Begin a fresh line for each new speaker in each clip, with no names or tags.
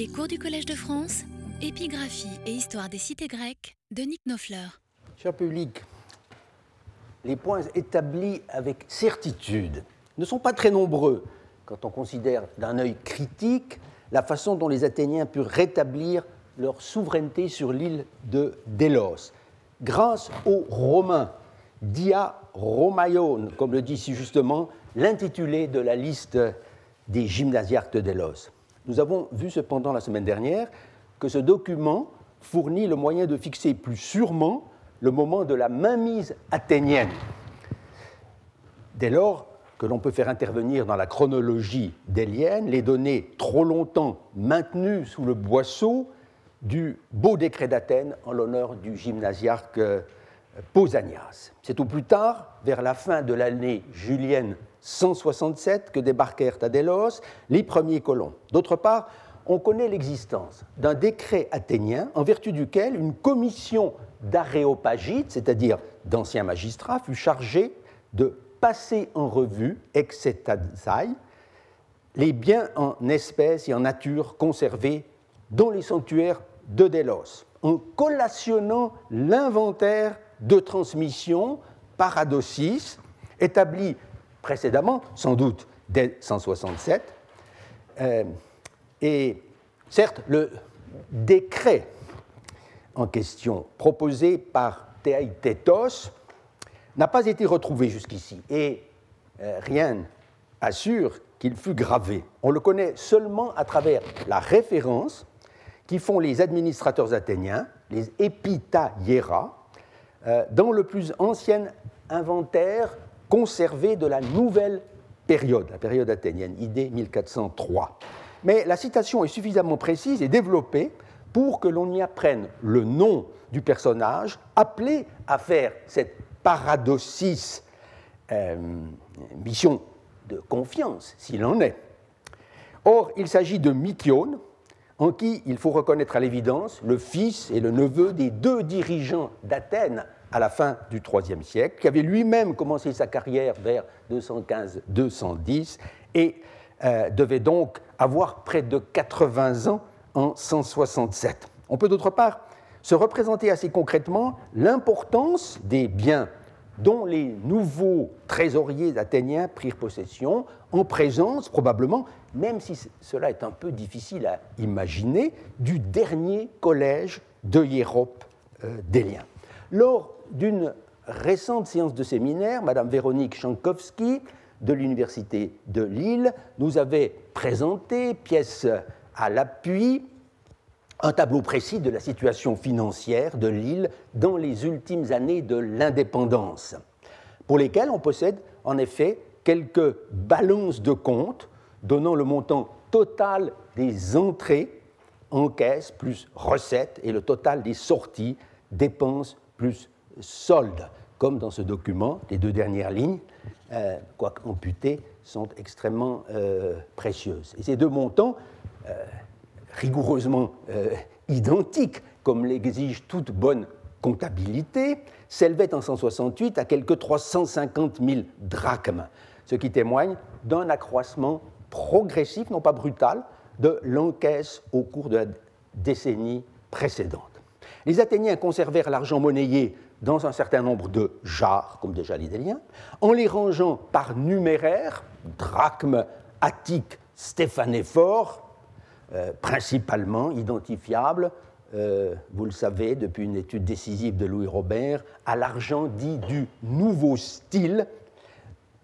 Les cours du Collège de France, épigraphie et histoire des cités grecques de Nick Nofleur.
Cher public, les points établis avec certitude ne sont pas très nombreux quand on considère d'un œil critique la façon dont les Athéniens purent rétablir leur souveraineté sur l'île de Délos, grâce aux Romains, dia Romaion, comme le dit si justement l'intitulé de la liste des gymnasiarques de Délos. Nous avons vu cependant la semaine dernière que ce document fournit le moyen de fixer plus sûrement le moment de la mainmise athénienne. Dès lors que l'on peut faire intervenir dans la chronologie délienne les données trop longtemps maintenues sous le boisseau du beau décret d'Athènes en l'honneur du gymnasiarque euh, Pausanias. C'est au plus tard, vers la fin de l'année julienne 167, que débarquèrent à Délos les premiers colons. D'autre part, on connaît l'existence d'un décret athénien en vertu duquel une commission d'aréopagites, c'est-à-dire d'anciens magistrats, fut chargée de passer en revue, exetasai, les biens en espèces et en nature conservés dans les sanctuaires de Délos, en collationnant l'inventaire de transmission par Adocis, établi précédemment, sans doute dès 167. Euh, et certes, le décret en question proposé par Théaïtétos n'a pas été retrouvé jusqu'ici et euh, rien assure qu'il fut gravé. On le connaît seulement à travers la référence qui font les administrateurs athéniens, les épitaïera, euh, dans le plus ancien inventaire conservé de la nouvelle période, la période athénienne, ID 1403. Mais la citation est suffisamment précise et développée pour que l'on y apprenne le nom du personnage appelé à faire cette paradoxis, euh, mission de confiance, s'il en est. Or, il s'agit de Mythione, en qui il faut reconnaître à l'évidence le fils et le neveu des deux dirigeants d'Athènes à la fin du IIIe siècle, qui avait lui-même commencé sa carrière vers 215-210 et euh, devait donc avoir près de 80 ans en 167. On peut d'autre part se représenter assez concrètement l'importance des biens dont les nouveaux trésoriers athéniens prirent possession, en présence probablement, même si cela est un peu difficile à imaginer, du dernier collège de Hiérope euh, d'Élien. Lors d'une récente séance de séminaire, Mme Véronique Chankowski de l'Université de Lille nous avait présenté, pièce à l'appui, un tableau précis de la situation financière de l'île dans les ultimes années de l'indépendance, pour lesquelles on possède en effet quelques balances de comptes donnant le montant total des entrées en caisse plus recettes et le total des sorties, dépenses plus soldes. Comme dans ce document, les deux dernières lignes, euh, quoique amputées, sont extrêmement euh, précieuses. Et ces deux montants, euh, rigoureusement identiques, comme l'exige toute bonne comptabilité, s'élevaient en 168 à quelque 350 000 drachmes, ce qui témoigne d'un accroissement progressif, non pas brutal, de l'encaisse au cours de la décennie précédente. Les Athéniens conservèrent l'argent monnayé dans un certain nombre de jarres, comme déjà les en les rangeant par numéraire, drachmes, attiques, stéphanéphores, euh, principalement identifiable, euh, vous le savez, depuis une étude décisive de Louis Robert, à l'argent dit du nouveau style,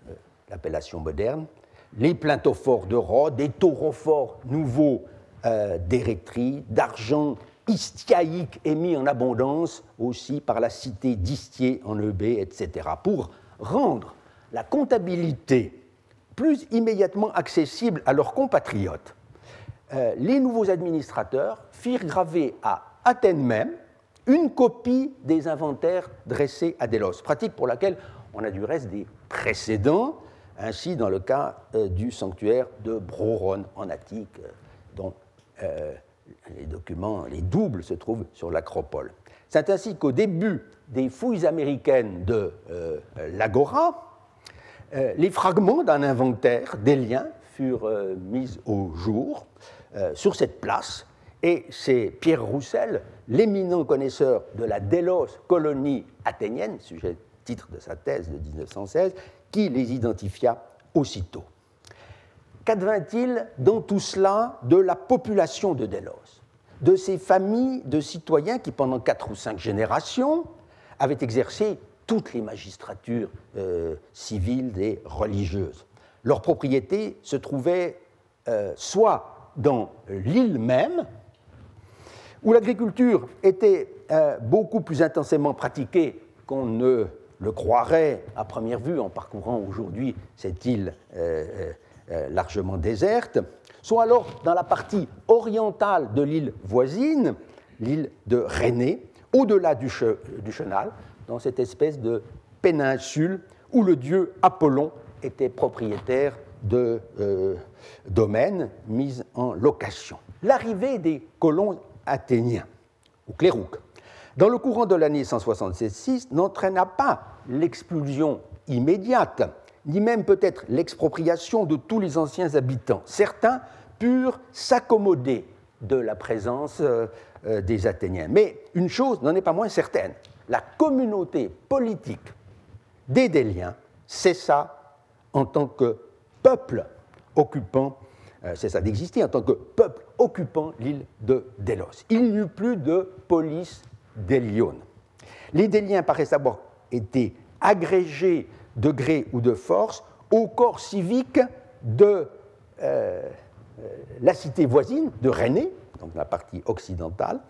euh, l'appellation moderne, les plaintophores de Rhodes, des taurophores nouveaux d'érectrie, d'argent istiaïque émis en abondance aussi par la cité d'Istier en Eubée, etc., pour rendre la comptabilité plus immédiatement accessible à leurs compatriotes euh, les nouveaux administrateurs firent graver à Athènes même une copie des inventaires dressés à Délos, pratique pour laquelle on a du reste des précédents, ainsi dans le cas euh, du sanctuaire de Broron en Attique, euh, dont les documents, les doubles se trouvent sur l'acropole. C'est ainsi qu'au début des fouilles américaines de l'Agora, les fragments d'un inventaire des liens furent mis au jour sur cette place, et c'est Pierre Roussel, l'éminent connaisseur de la Délos colonie athénienne, sujet titre de sa thèse de 1916, qui les identifia aussitôt. Qu'advint-il dans tout cela de la population de Délos, de ces familles de citoyens qui, pendant quatre ou cinq générations, avaient exercé toutes les magistratures euh, civiles et religieuses. Leur propriété se trouvait euh, soit dans l'île même, où l'agriculture était euh, beaucoup plus intensément pratiquée qu'on ne le croirait à première vue en parcourant aujourd'hui cette île largement déserte, soit alors dans la partie orientale de l'île voisine, l'île de Rhénée, au-delà du, Chenal, dans cette espèce de péninsule où le dieu Apollon était propriétaire de domaines mis en location. L'arrivée des colons athénien, ou clérouque, dans le courant de l'année 176 n'entraîna pas l'expulsion immédiate, ni même peut-être l'expropriation de tous les anciens habitants. Certains purent s'accommoder de la présence euh, euh, des Athéniens. Mais une chose n'en est pas moins certaine, la communauté politique des Déliens cessa en tant que peuple occupant euh, c'est ça d'exister en tant que peuple occupant l'île de Délos. Il n'y eut plus de police d'Hélione. Les Déliens paraissent avoir été agrégés de gré ou de force au corps civique de euh, euh, la cité voisine de Rhénée, donc la partie occidentale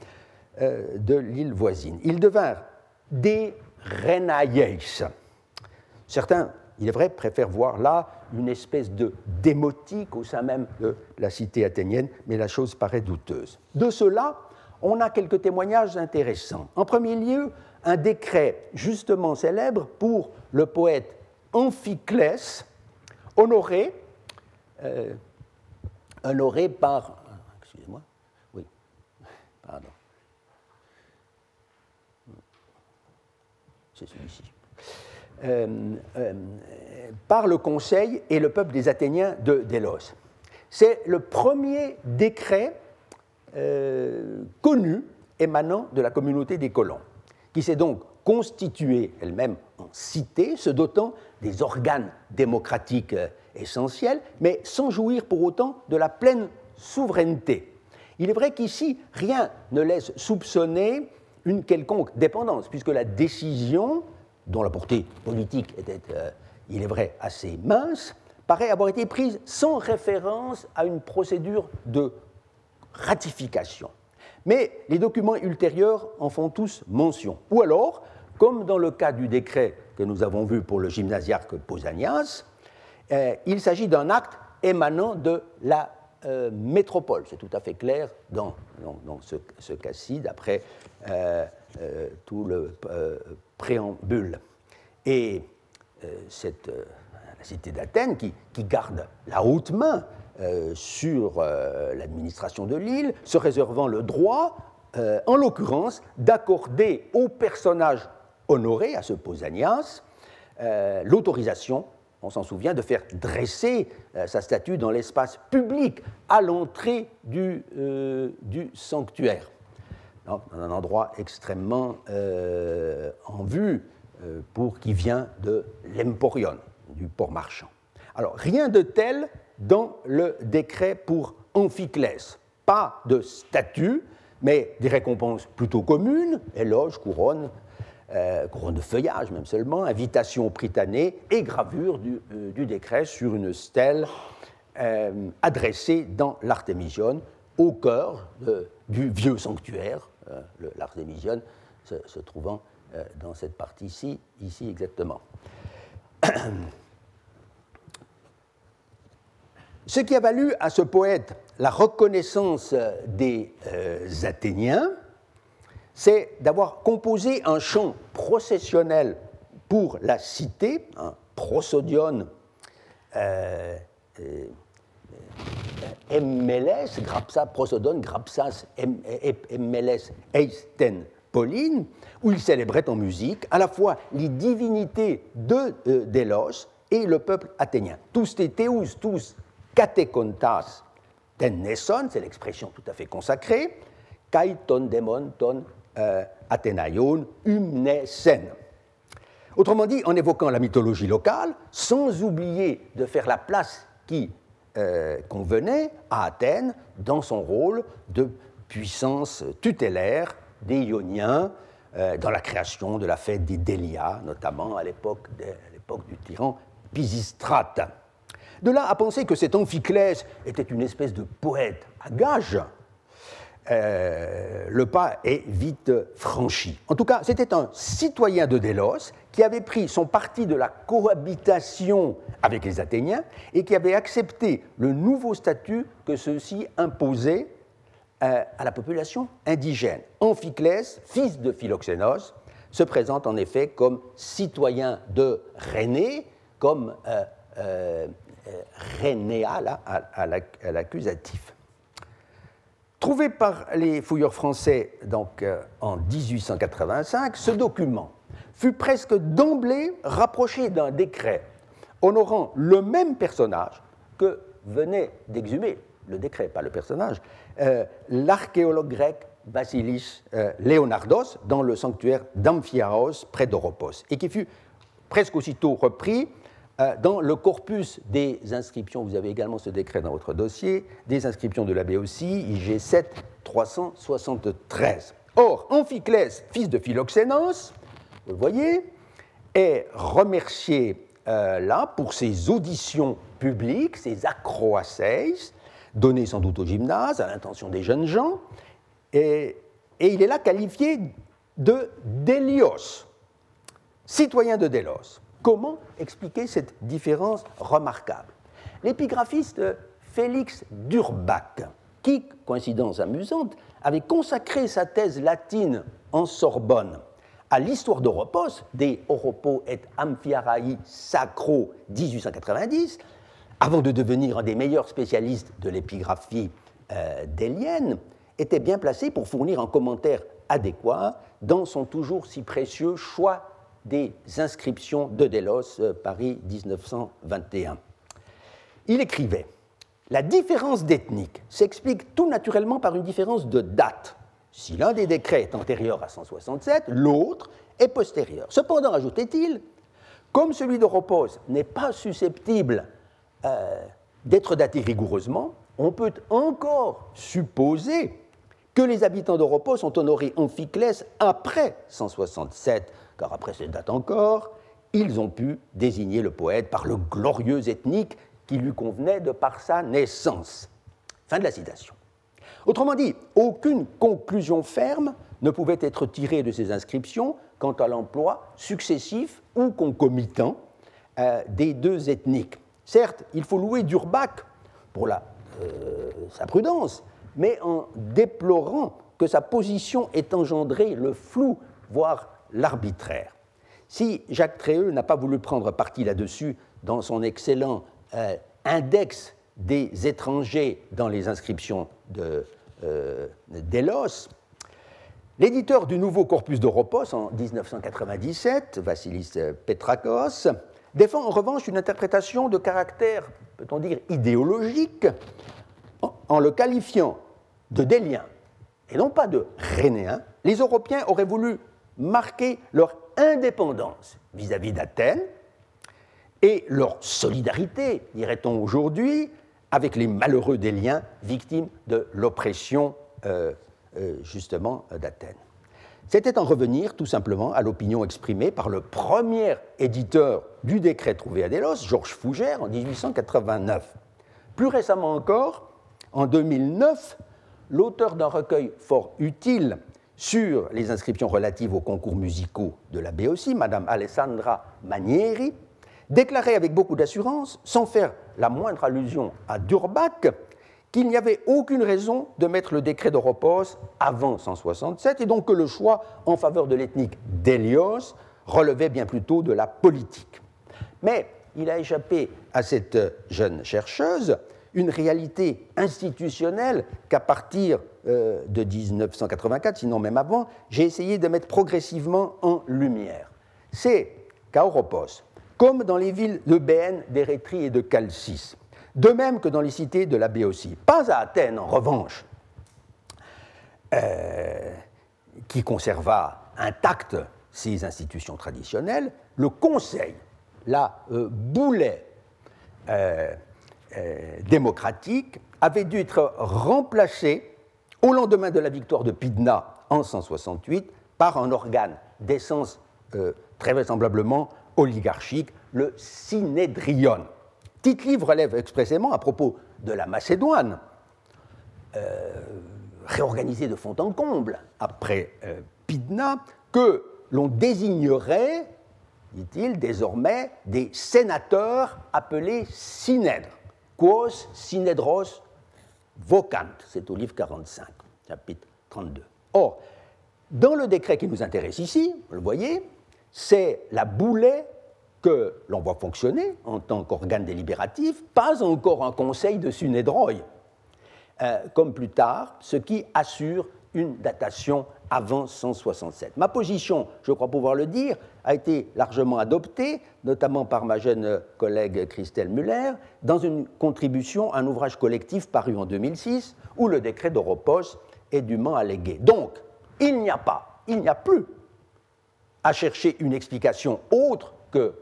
de l'île voisine. Ils devinrent des Rhénaïes. Certains il est vrai, préfère voir là une espèce de démotique au sein même de la cité athénienne, mais la chose paraît douteuse. De cela, on a quelques témoignages intéressants. En premier lieu, un décret justement célèbre pour le poète Amphiclès, honoré, euh, honoré par. Pardon. Euh, euh, par le Conseil et le peuple des Athéniens de Délos. C'est le premier décret connu émanant de la communauté des colons, qui s'est donc constituée elle-même en cité, se dotant des organes démocratiques essentiels, mais sans jouir pour autant de la pleine souveraineté. Il est vrai qu'ici, rien ne laisse soupçonner une quelconque dépendance, puisque la décision dont la portée politique était, euh, il est vrai, assez mince, paraît avoir été prise sans référence à une procédure de ratification. Mais les documents ultérieurs en font tous mention. Ou alors, comme dans le cas du décret que nous avons vu pour le gymnasiarque Pausanias, euh, il s'agit d'un acte émanant de la euh, métropole. C'est tout à fait clair dans, ce, cas-ci, d'après tout le préambule. Et euh, cette, euh, la cité d'Athènes, qui, garde la haute main euh, sur l'administration de l'île, se réservant le droit, en l'occurrence, d'accorder au personnage honoré, à ce Pausanias, l'autorisation, on s'en souvient, de faire dresser sa statue dans l'espace public à l'entrée du, du sanctuaire dans un endroit extrêmement euh, en vue euh, pour qui vient de l'Emporion, du port marchand. Alors, rien de tel dans le décret pour Amphiclès. Pas de statut, mais des récompenses plutôt communes, éloges, couronnes, euh, couronne de feuillage même seulement, invitation pritanée et gravure du, du décret sur une stèle adressée dans l'Artémision au cœur du vieux sanctuaire euh, l'Artémision se, trouvant euh, dans cette partie-ci, ici exactement. Ce qui a valu à ce poète la reconnaissance des euh, Athéniens, c'est d'avoir composé un chant processionnel pour la cité, un prosodion emmeles, grapsa, prosodon, grapsas, emmeles, eisten, Pauline, où il célébrait en musique à la fois les divinités de euh, Délos et le peuple athénien. Tous tes théous, tous catécontas ten nesson, c'est l'expression tout à fait consacrée, kai ton demon ton euh, athenaion umnesen. Autrement dit, en évoquant la mythologie locale, sans oublier de faire la place qui euh, convenait à Athènes dans son rôle de puissance tutélaire des Ioniens euh, dans la création de la fête des Délias, notamment à l'époque du tyran Pisistrate. De là à penser que cet Amphiclès était une espèce de poète à gage, euh, le pas est vite franchi. En tout cas, c'était un citoyen de Délos qui avait pris son parti de la cohabitation avec les Athéniens et qui avait accepté le nouveau statut que ceux-ci imposaient euh, à la population indigène. Amphiclès, fils de Philoxénos, se présente en effet comme citoyen de Réné, comme euh, euh, Rénéa à, l'accusatif. Trouvé par les fouilleurs français donc, euh, en 1885, ce document fut presque d'emblée rapproché d'un décret honorant le même personnage que venait d'exhumer le décret, pas le personnage, euh, l'archéologue grec Basilis Leonardos dans le sanctuaire d'Amphiaos près d'Oropos, et qui fut presque aussitôt repris dans le corpus des inscriptions, vous avez également ce décret dans votre dossier, des inscriptions de la BOC, IG 7 373. Or, Amphiclès, fils de Philoxénos, vous le voyez, est remercié euh, là pour ses auditions publiques, ses acroaceis, données sans doute au gymnase, à l'intention des jeunes gens, et, et il est là qualifié de Délios, citoyen de Délos. Comment expliquer cette différence remarquable? L'épigraphiste Félix Durbach, qui, coïncidence amusante, avait consacré sa thèse latine en Sorbonne. À l'histoire d'Oropos, des Oropos et Amphiarae Sacro 1890, avant de devenir un des meilleurs spécialistes de l'épigraphie euh, délienne, était bien placé pour fournir un commentaire adéquat dans son toujours si précieux choix des inscriptions de Delos, euh, Paris 1921. Il écrivait La différence d'ethnique s'explique tout naturellement par une différence de date. Si l'un des décrets est antérieur à 167, l'autre est postérieur. Cependant, ajoutait-il, comme celui d'Oropos n'est pas susceptible euh, d'être daté rigoureusement, on peut encore supposer que les habitants d'Oropos ont honoré Amphiclès après 167, car après cette date encore, ils ont pu désigner le poète par le glorieux ethnique qui lui convenait de par sa naissance. Fin de la citation. Autrement dit, aucune conclusion ferme ne pouvait être tirée de ces inscriptions quant à l'emploi successif ou concomitant euh, des deux ethniques. Certes, il faut louer Durbach pour euh, sa prudence, mais en déplorant que sa position ait engendré le flou, voire l'arbitraire. Si Jacques Tréheux n'a pas voulu prendre parti là-dessus dans son excellent euh, index des étrangers dans les inscriptions de euh, Delos, l'éditeur du nouveau corpus d'Europos en 1997, Vassilis Petrakos, défend en revanche une interprétation de caractère, peut-on dire, idéologique, en le qualifiant de Délien et non pas de Rénéen, les Européens auraient voulu marquer leur indépendance vis-à-vis d'Athènes et leur solidarité, dirait-on aujourd'hui, avec les malheureux déliens victimes de l'oppression euh, euh, justement d'Athènes. C'était en revenir tout simplement à l'opinion exprimée par le premier éditeur du décret trouvé à Délos, Georges Fougère, en 1889. Plus récemment encore, en 2009, l'auteur d'un recueil fort utile sur les inscriptions relatives aux concours musicaux de la BOC, Madame Alessandra Manieri, déclarait avec beaucoup d'assurance, sans faire la moindre allusion à Durbach, qu'il n'y avait aucune raison de mettre le décret d'Oropos avant 167 et donc que le choix en faveur de l'ethnique d'Hélios relevait bien plutôt de la politique. Mais il a échappé à cette jeune chercheuse une réalité institutionnelle qu'à partir euh, de 1984, sinon même avant, j'ai essayé de mettre progressivement en lumière. C'est qu'à Oropos, comme dans les villes de Béenne, d'Érétrie et de Chalcis, de même que dans les cités de la Béotie. Pas à Athènes, en revanche, euh, qui conserva intact ses institutions traditionnelles, le Conseil, la euh, boulet euh, démocratique, avait dû être remplacé au lendemain de la victoire de Pydna en 168 par un organe d'essence très vraisemblablement oligarchique, le Synédrion. Tite-Livre relève expressément à propos de la Macédoine, euh, réorganisée de fond en comble après euh, Pydna, que l'on désignerait, dit-il, désormais des sénateurs appelés synèdres. Quos synedros vocant, c'est au livre 45, chapitre 32. Or, dans le décret qui nous intéresse ici, vous le voyez, c'est la boulet que l'on voit fonctionner en tant qu'organe délibératif, pas encore un conseil de Sunédroï, euh, comme plus tard, ce qui assure une datation avant 167. Ma position, je crois pouvoir le dire, a été largement adoptée, notamment par ma jeune collègue Christelle Muller, dans une contribution à un ouvrage collectif paru en 2006, où le décret d'Oropos est dûment allégué. Donc, il n'y a pas, il n'y a plus à chercher une explication autre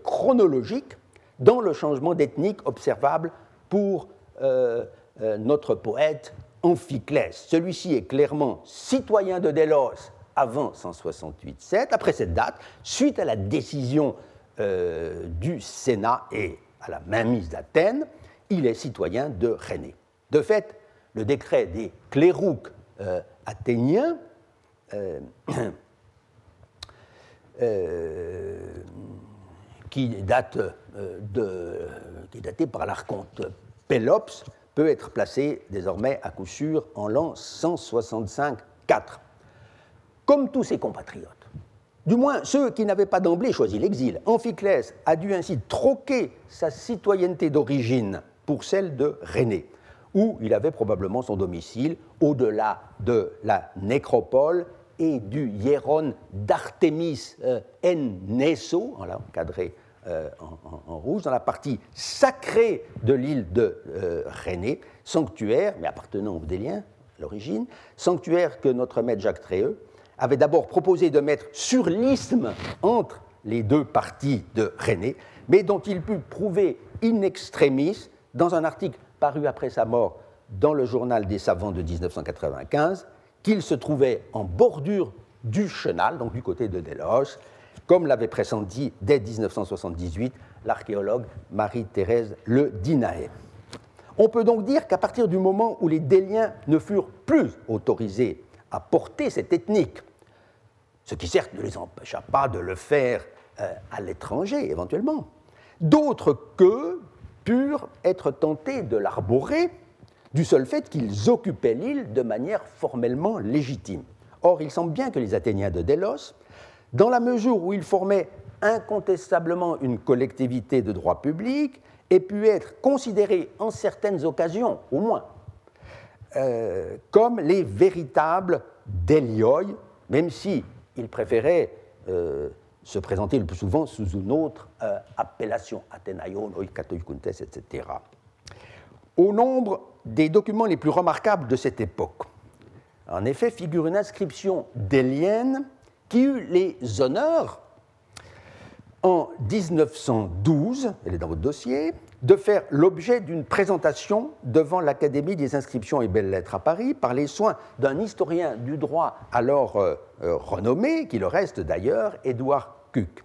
chronologique dans le changement d'ethnique observable pour euh, euh, notre poète Amphiclès. Celui-ci est clairement citoyen de Délos avant 168-7, après cette date, suite à la décision euh, du Sénat et à la mainmise d'Athènes, il est citoyen de Rhénée. De fait, le décret des clérouques athéniens qui, date, euh, de, qui est daté par l'archonte Pélops, peut être placé désormais à coup sûr en l'an 165-4. Comme tous ses compatriotes, du moins ceux qui n'avaient pas d'emblée choisi l'exil, Amphiclès a dû ainsi troquer sa citoyenneté d'origine pour celle de Rhénée, où il avait probablement son domicile au-delà de la nécropole et du hieron d'Artémis euh, en Neso, encadré euh, en, rouge, dans la partie sacrée de l'île de euh, sanctuaire, mais appartenant aux Déliens, l'origine, sanctuaire que notre maître Jacques Tréheux avait d'abord proposé de mettre sur l'isthme entre les deux parties de Rhénée, mais dont il put prouver in extremis dans un article paru après sa mort dans le journal des savants de 1995, qu'il se trouvait en bordure du chenal, donc du côté de Delos, comme l'avait pressenti dès 1978 l'archéologue Marie-Thérèse Le Dinaé. On peut donc dire qu'à partir du moment où les Déliens ne furent plus autorisés à porter cette ethnique, ce qui certes ne les empêcha pas de le faire euh, à l'étranger éventuellement, d'autres que purent être tentés de l'arborer du seul fait qu'ils occupaient l'île de manière formellement légitime. Or, il semble bien que les Athéniens de Délos dans la mesure où il formait incontestablement une collectivité de droit public, et pu être considéré en certaines occasions, au moins, euh, comme les véritables délioi, même si préférait euh, se présenter le plus souvent sous une autre euh, appellation, Athénaïon, Oikatoikuntes, etc. Au nombre des documents les plus remarquables de cette époque, en effet, figure une inscription délienne qui eut les honneurs, en 1912, elle est dans votre dossier, de faire l'objet d'une présentation devant l'Académie des inscriptions et belles-lettres à Paris par les soins d'un historien du droit alors euh, euh, renommé, qui le reste d'ailleurs, Édouard Cuc.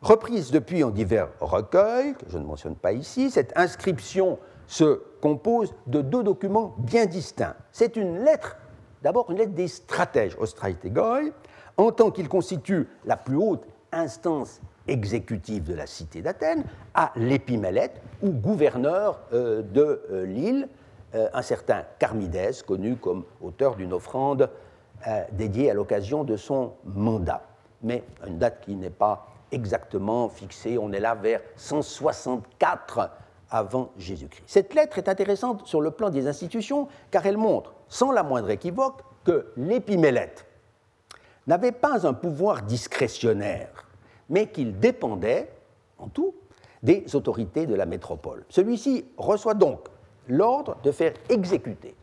Reprise depuis en divers recueils, que je ne mentionne pas ici, cette inscription se compose de deux documents bien distincts. C'est une lettre, d'abord une lettre des stratèges Ostraïtegoi, en tant qu'il constitue la plus haute instance exécutive de la cité d'Athènes, à l'épimélète, ou gouverneur euh, de euh, l'île, euh, un certain Carmidès, connu comme auteur d'une offrande dédiée à l'occasion de son mandat. Mais une date qui n'est pas exactement fixée, on est là vers 164 avant Jésus-Christ. Cette lettre est intéressante sur le plan des institutions car elle montre, sans la moindre équivoque, que l'épimélète, n'avait pas un pouvoir discrétionnaire, mais qu'il dépendait, en tout, des autorités de la métropole. Celui-ci reçoit donc l'ordre de faire exécuter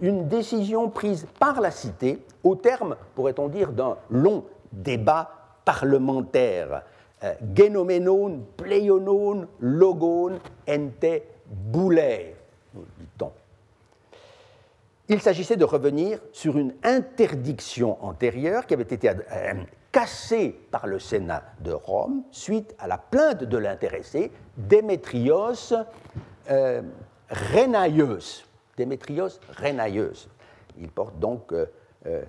une décision prise par la cité au terme, pourrait-on dire, d'un long débat parlementaire. Euh, genomenon, pleionon, logon, ente. Il s'agissait de revenir sur une interdiction antérieure qui avait été euh, cassée par le Sénat de Rome suite à la plainte de l'intéressé Démétrios euh, Démétrios Renaïeus. Il porte donc euh, euh,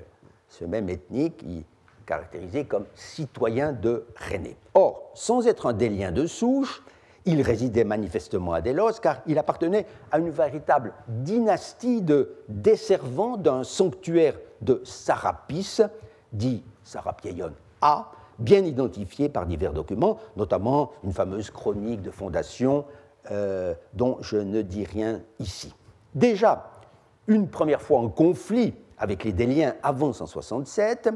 ce même ethnique, il caractérisé comme citoyen de René. Or, sans être un délien de souche, il résidait manifestement à Délos car il appartenait à une véritable dynastie de desservants d'un sanctuaire de Sarapis, dit Sarapieion A, bien identifié par divers documents, notamment une fameuse chronique de fondation euh, dont je ne dis rien ici. Déjà, une première fois en conflit avec les Déliens avant 167,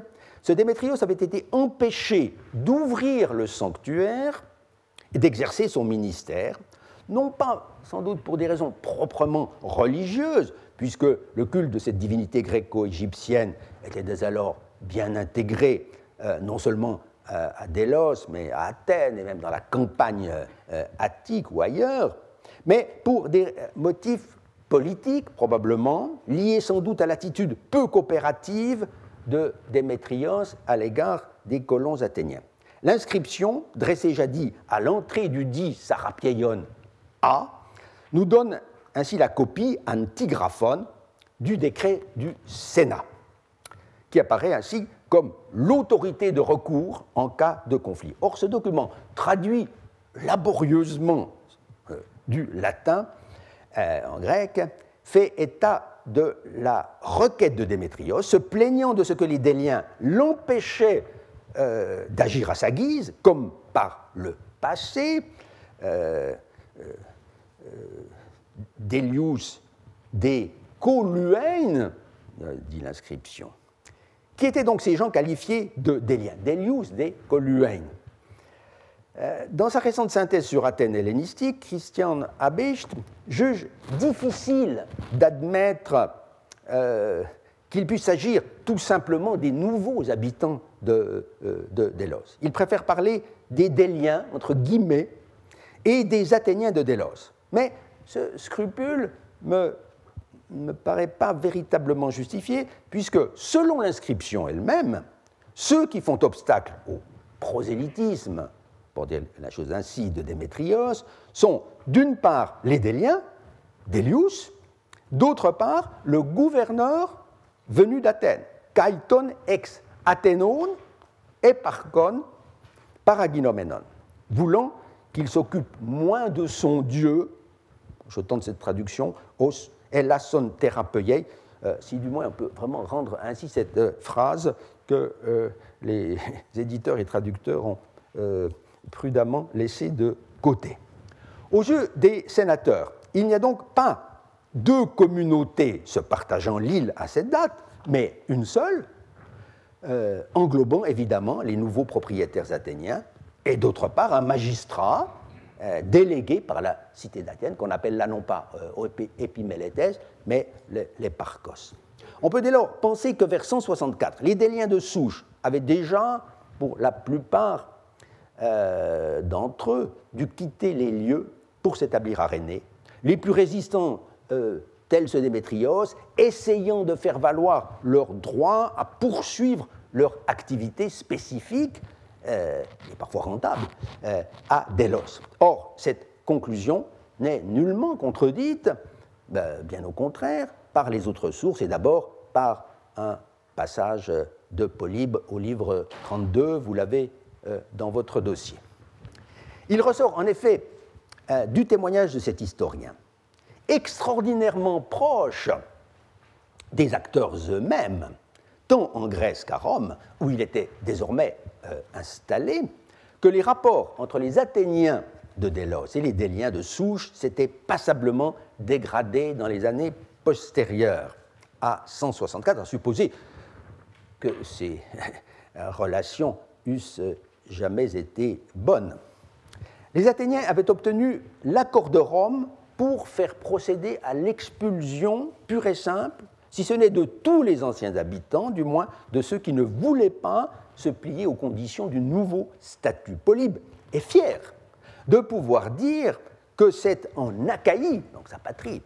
ce Démétrios avait été empêché d'ouvrir le sanctuaire d'exercer son ministère, non pas sans doute pour des raisons proprement religieuses, puisque le culte de cette divinité gréco-égyptienne était dès alors bien intégré, euh, non seulement euh, à Délos, mais à Athènes et même dans la campagne euh, attique ou ailleurs, mais pour des motifs politique, probablement, liée sans doute à l'attitude peu coopérative de Démétrios à l'égard des colons athéniens. L'inscription, dressée jadis à l'entrée du dit Sarapieion A, nous donne ainsi la copie antigraphone du décret du Sénat, qui apparaît ainsi comme l'autorité de recours en cas de conflit. Or, ce document traduit laborieusement euh, du latin euh, en grec, fait état de la requête de Démétrios, se plaignant de ce que les Déliens l'empêchaient euh, d'agir à sa guise, comme par le passé. Euh, Delius des Coluènes, dit l'inscription. Qui étaient donc ces gens qualifiés de Déliens Delius des Coluènes. Euh, dans sa récente synthèse sur Athènes hellénistique, Christian Habicht juge difficile d'admettre euh, qu'il puisse s'agir tout simplement des nouveaux habitants de, euh, Délos. Il préfère parler des Déliens, entre guillemets, et des Athéniens de Délos. Mais ce scrupule me me paraît pas véritablement justifié, puisque selon l'inscription elle-même, ceux qui font obstacle au prosélytisme pour dire la chose ainsi, de Démétrios, sont d'une part les Déliens, Délius, d'autre part le gouverneur venu d'Athènes, Kaiton ex Athénon et Parcon Paraginomenon, voulant qu'il s'occupe moins de son Dieu, je tente cette traduction, os elason thérapeuyei, euh, si du moins on peut vraiment rendre ainsi cette euh, phrase que euh, les éditeurs et traducteurs ont prudemment laissé de côté. Aux yeux des sénateurs, il n'y a donc pas deux communautés se partageant l'île à cette date, mais une seule, euh, englobant évidemment les nouveaux propriétaires athéniens, et d'autre part un magistrat euh, délégué par la cité d'Athènes, qu'on appelle là non pas euh, mais les, Parcos. On peut dès lors penser que vers 164, les Déliens de Souche avaient déjà, pour la plupart, euh, d'entre eux dû quitter les lieux pour s'établir à René. Les plus résistants, euh, tels ceux Démétrios, essayant de faire valoir leur droit à poursuivre leur activité spécifique, euh, et parfois rentable, à Délos. Or, cette conclusion n'est nullement contredite, ben, bien au contraire, par les autres sources, et d'abord par un passage de Polybe au livre 32, vous l'avez euh, dans votre dossier. Il ressort en effet euh, du témoignage de cet historien, extraordinairement proche des acteurs eux-mêmes, tant en Grèce qu'à Rome, où il était désormais euh, installé, que les rapports entre les Athéniens de Délos et les Déliens de Souche s'étaient passablement dégradés dans les années postérieures à 164, à supposer que ces relations eussent jamais été bonne. les Athéniens avaient obtenu l'accord de Rome pour faire procéder à l'expulsion pure et simple, si ce n'est de tous les anciens habitants, du moins de ceux qui ne voulaient pas se plier aux conditions du nouveau statut. Polybe est fier de pouvoir dire que c'est en Achaïe, donc sa patrie,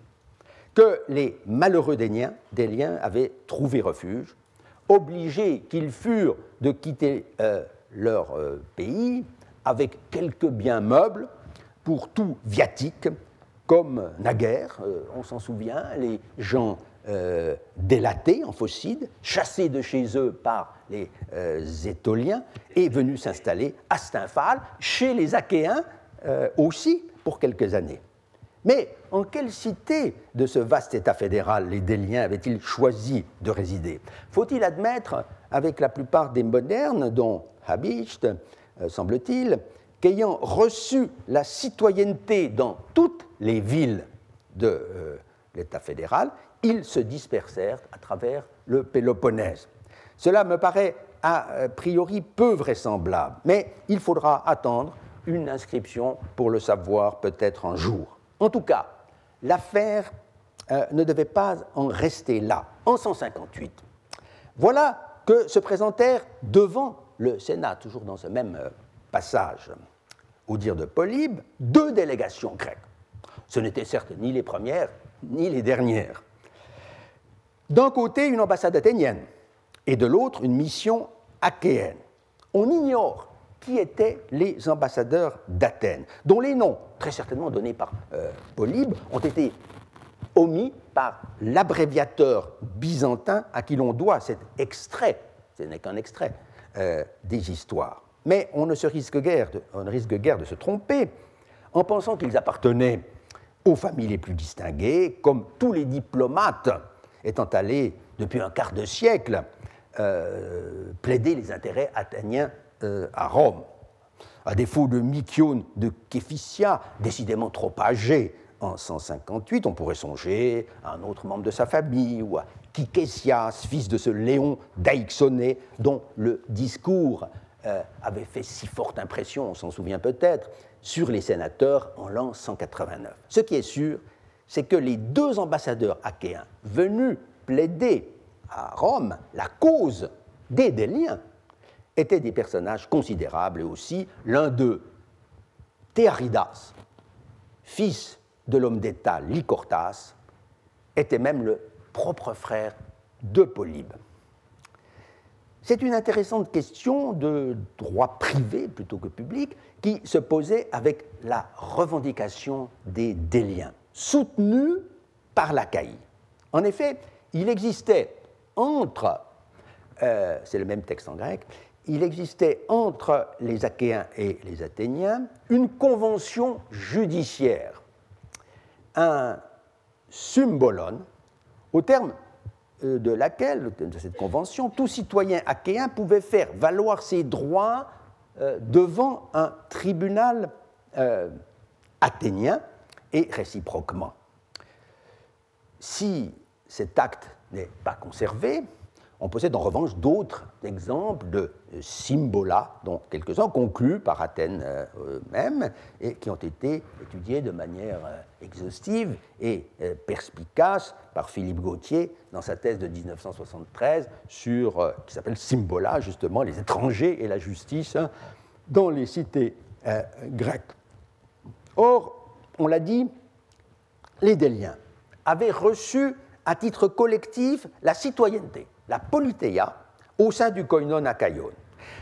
que les malheureux Déliens, avaient trouvé refuge, obligés qu'ils furent de quitter euh, leur euh, pays avec quelques biens meubles pour tout viatique, comme naguère, euh, on s'en souvient, les gens délatés en Phocide, chassés de chez eux par les Étoliens et venus s'installer à Stymphale, chez les Achéens aussi, pour quelques années. Mais en quelle cité de ce vaste État fédéral les Déliens avaient-ils choisi de résider? Faut-il admettre, avec la plupart des modernes, dont Habicht, euh, semble-t-il, qu'ayant reçu la citoyenneté dans toutes les villes de euh, l'État fédéral, ils se dispersèrent à travers le Péloponnèse. Cela me paraît a priori peu vraisemblable, mais il faudra attendre une inscription pour le savoir peut-être un jour. En tout cas, l'affaire euh, ne devait pas en rester là. En 158, voilà que se présentèrent devant le Sénat, toujours dans ce même euh, passage, au dire de Polybe, deux délégations grecques. Ce n'étaient certes ni les premières ni les dernières. D'un côté, une ambassade athénienne, et de l'autre, une mission achéenne. On ignore qui étaient les ambassadeurs d'Athènes, dont les noms, très certainement donnés par euh, Polybe, ont été omis par l'abréviateur byzantin à qui l'on doit cet extrait, ce n'est qu'un extrait, euh, des histoires. Mais on ne, se risque guère on ne risque guère de se tromper en pensant qu'ils appartenaient aux familles les plus distinguées, comme tous les diplomates étant allés depuis un quart de siècle euh, plaider les intérêts athéniens euh, à Rome. À défaut de Mykione de Képhissia, décidément trop âgé en 158, on pourrait songer à un autre membre de sa famille, ou à Kikesias, fils de ce Léon d'Aixoné, dont le discours euh, avait fait si forte impression, on s'en souvient peut-être, sur les sénateurs en l'an 189. Ce qui est sûr, c'est que les deux ambassadeurs achéens venus plaider à Rome la cause des Déliens étaient des personnages considérables et aussi l'un d'eux, Théaridas, fils de l'homme d'État Lycortas, était même le propre frère de Polybe. C'est une intéressante question de droit privé plutôt que public qui se posait avec la revendication des Déliens, soutenue par l'Achaïe. En effet, il existait entre, euh, c'est le même texte en grec, il existait entre les Achéens et les Athéniens une convention judiciaire, un symbolon, au terme euh, de laquelle, de cette convention, tout citoyen achéen pouvait faire valoir ses droits devant un tribunal euh, athénien et réciproquement. Si cet acte n'est pas conservé, on possède en revanche d'autres exemples de symbola, dont quelques-uns conclus par Athènes euh, eux-mêmes et qui ont été étudiés de manière euh, exhaustive et euh, perspicace par Philippe Gauthier dans sa thèse de 1973 sur, qui s'appelle Symbola, justement, les étrangers et la justice hein, dans les cités grecques. Or, on l'a dit, les Déliens avaient reçu à titre collectif la citoyenneté la politeia au sein du koinon akaion.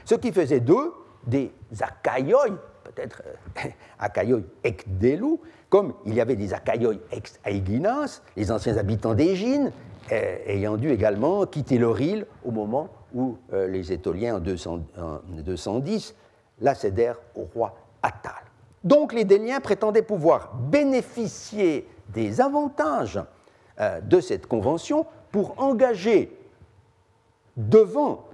Ce qui faisait d'eux des akaioi, peut-être euh, akaioi ekdelu, comme il y avait des akaioi ex aiginas, les anciens habitants d'Égine, euh, ayant dû également quitter leur île au moment où euh, les Étoliens en, 210 la cédèrent au roi Attal. Donc les Déliens prétendaient pouvoir bénéficier des avantages de cette convention pour engager devant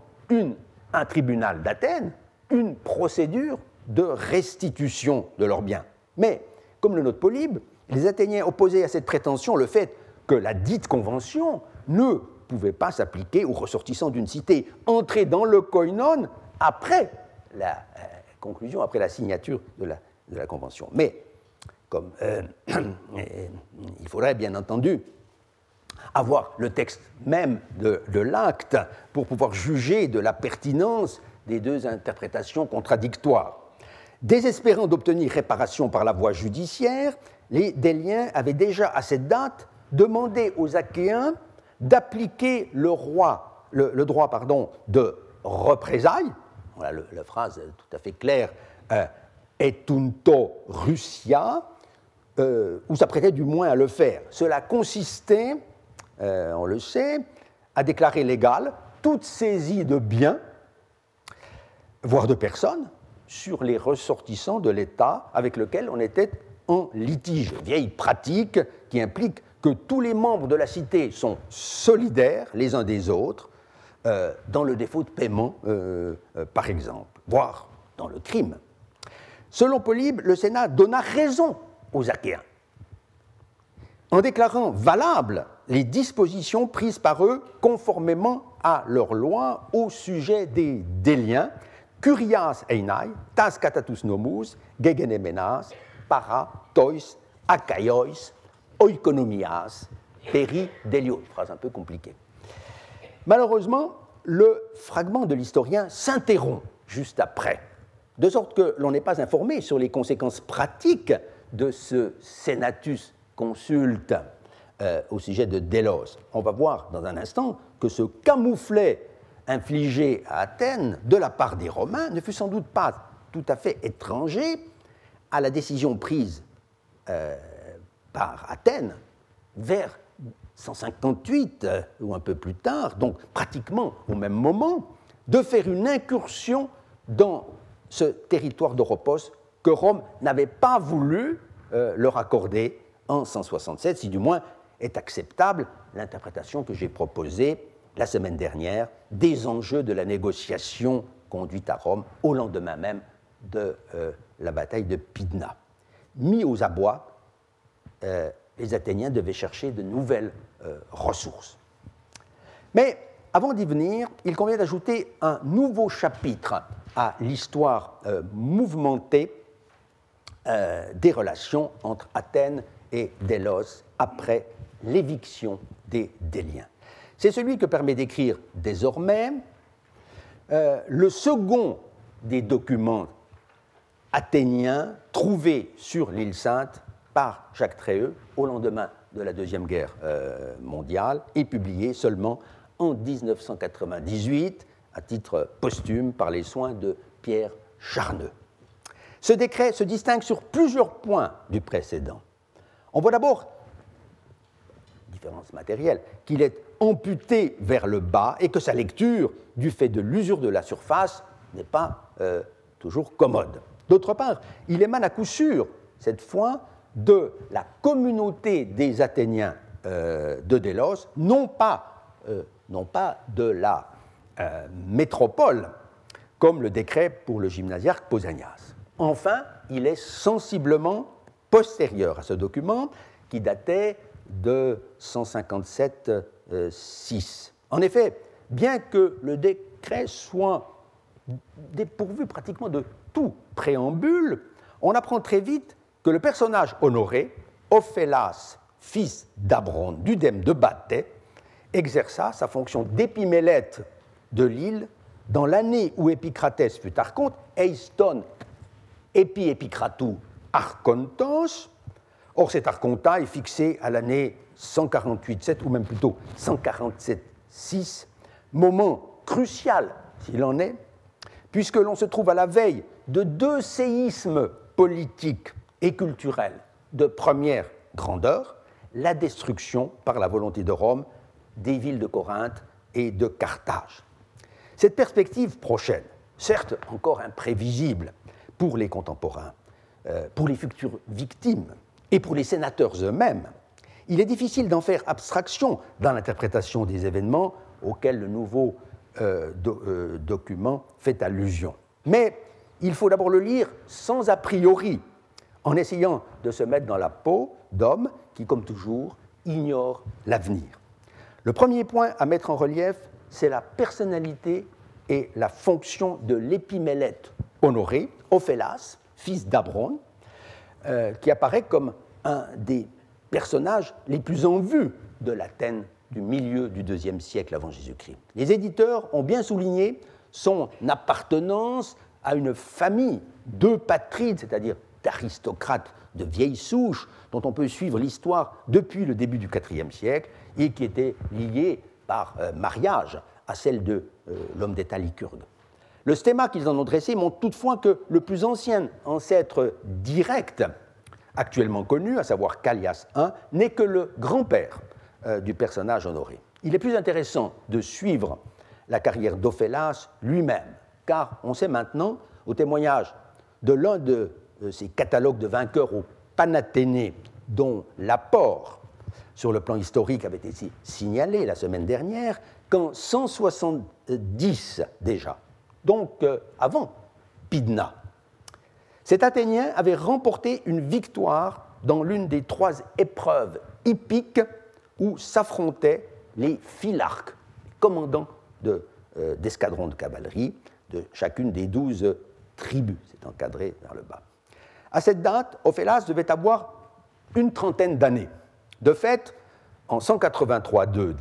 un tribunal d'Athènes une procédure de restitution de leurs biens. Mais, comme le note Polybe, les Athéniens opposaient à cette prétention le fait que la dite convention ne pouvait pas s'appliquer aux ressortissants d'une cité entrée dans le koinon après la euh, conclusion, après la signature de la de la Convention. Mais, comme euh, il faudrait bien entendu avoir le texte même de, l'acte pour pouvoir juger de la pertinence des deux interprétations contradictoires. Désespérant d'obtenir réparation par la voie judiciaire, les Déliens avaient déjà à cette date demandé aux Achéens d'appliquer le, droit de représailles. Voilà la phrase tout à fait claire euh, etunto Russia, euh, où s'apprêtait du moins à le faire. Cela consistait, euh, on le sait, à déclarer légal toute saisie de biens, voire de personnes, sur les ressortissants de l'État avec lequel on était en litige. Vieille pratique qui implique que tous les membres de la cité sont solidaires les uns des autres euh, dans le défaut de paiement, euh, par exemple, voire dans le crime. Selon Polybe, le Sénat donna raison aux Achéens en déclarant valables les dispositions prises par eux conformément à leurs lois au sujet des déliens Curias einai, tas catatus nomus, gegenemenas, para, tois, akaiois, oikonomias, peri delio. Phrase un peu compliquée. Malheureusement, le fragment de l'historien s'interrompt juste après, de sorte que l'on n'est pas informé sur les conséquences pratiques de ce senatus euh, au sujet de Délos. On va voir dans un instant que ce camouflet infligé à Athènes de la part des Romains ne fut sans doute pas tout à fait étranger à la décision prise euh, par Athènes vers 158 euh, ou un peu plus tard, donc pratiquement au même moment, de faire une incursion dans ce territoire d'Oropos que Rome n'avait pas voulu leur accorder en 167, si du moins est acceptable l'interprétation que j'ai proposée la semaine dernière des enjeux de la négociation conduite à Rome au lendemain même de euh, la bataille de Pydna. Mis aux abois, euh, les Athéniens devaient chercher de nouvelles euh, ressources. Mais avant d'y venir, il convient d'ajouter un nouveau chapitre à l'histoire mouvementée des relations entre Athènes et Délos après l'éviction des Déliens. C'est celui que permet d'écrire désormais euh, le second des documents athéniens trouvés sur l'île Sainte par Jacques Tréheux au lendemain de la Deuxième Guerre euh, mondiale et publié seulement en 1998 à titre posthume par les soins de Pierre Charneux. Ce décret se distingue sur plusieurs points du précédent. On voit d'abord différence matérielle, qu'il est amputé vers le bas et que sa lecture, du fait de l'usure de la surface, n'est pas euh, toujours commode. D'autre part, il émane à coup sûr, cette fois, de la communauté des Athéniens euh, de Délos, non pas, euh, non pas de la métropole, comme le décret pour le gymnasiarque Pausanias. Enfin, il est sensiblement postérieur à ce document qui datait de 157-6. Euh, en effet, bien que le décret soit dépourvu pratiquement de tout préambule, on apprend très vite que le personnage honoré, Ophélas, fils d'Abron, d'Udème de Bathé, exerça sa fonction d'épimélète de l'île dans l'année où Épicratès fut archonte, eiston epi epicratou archontos, Or, cet archontat est fixé à l'année 148-7, ou même plutôt 147-6, moment crucial s'il en est, puisque l'on se trouve à la veille de deux séismes politiques et culturels de première grandeur, la destruction par la volonté de Rome des villes de Corinthe et de Carthage. Cette perspective prochaine, certes encore imprévisible pour les contemporains, pour les futures victimes et pour les sénateurs eux-mêmes, il est difficile d'en faire abstraction dans l'interprétation des événements auxquels le nouveau euh, euh, document fait allusion. Mais il faut d'abord le lire sans a priori, en essayant de se mettre dans la peau d'hommes qui, comme toujours, ignorent l'avenir. Le premier point à mettre en relief, c'est la personnalité et la fonction de l'épimélète honoré, Ophélas, fils d'Abron, qui apparaît comme un des personnages les plus en vue de l'Athènes du milieu du IIe siècle avant Jésus-Christ. Les éditeurs ont bien souligné son appartenance à une famille de patrides, c'est-à-dire d'aristocrates de vieille souche, dont on peut suivre l'histoire depuis le début du IVe siècle et qui était liée par euh, mariage à celle de euh, l'homme d'État lycurgue. Le stéma qu'ils en ont dressé montre toutefois que le plus ancien ancêtre direct actuellement connu, à savoir Callias I, n'est que le grand-père euh, du personnage honoré. Il est plus intéressant de suivre la carrière d'Ophélas lui-même, car on sait maintenant, au témoignage de l'un de ces catalogues de vainqueurs au Panathénée, dont l'apport sur le plan historique avait été signalé la semaine dernière, qu'en 170 déjà, donc euh, avant Pydna, cet Athénien avait remporté une victoire dans l'une des trois épreuves hippiques où s'affrontaient les philarques, commandants euh, d'escadrons de, cavalerie de chacune des douze tribus. C'est encadré vers le bas. À cette date, Ophélas devait avoir une trentaine d'années. De fait, en 183-2,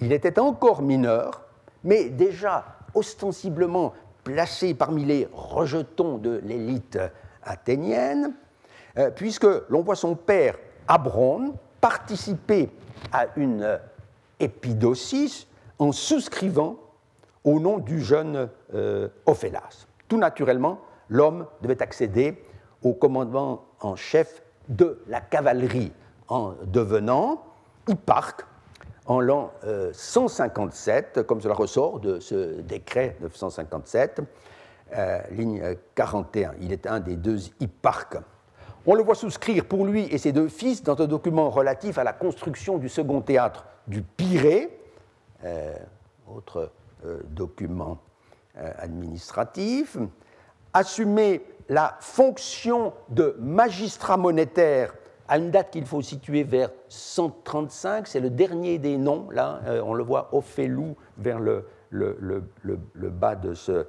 il était encore mineur, mais déjà ostensiblement placé parmi les rejetons de l'élite athénienne, euh, puisque l'on voit son père, Abrone, participer à une épidosis en souscrivant au nom du jeune euh, Ophélas. Tout naturellement, l'homme devait accéder au commandement en chef de la cavalerie en devenant hipparque en l'an 157, euh, comme cela ressort de ce décret 957, euh, ligne 41. Il est un des deux hipparques. On le voit souscrire pour lui et ses deux fils dans un document relatif à la construction du second théâtre du Pirée, euh, autre document administratif, assumer la fonction de magistrat monétaire à une date qu'il faut situer vers 135, c'est le dernier des noms, là, euh, on le voit Ophélou vers le, bas de ce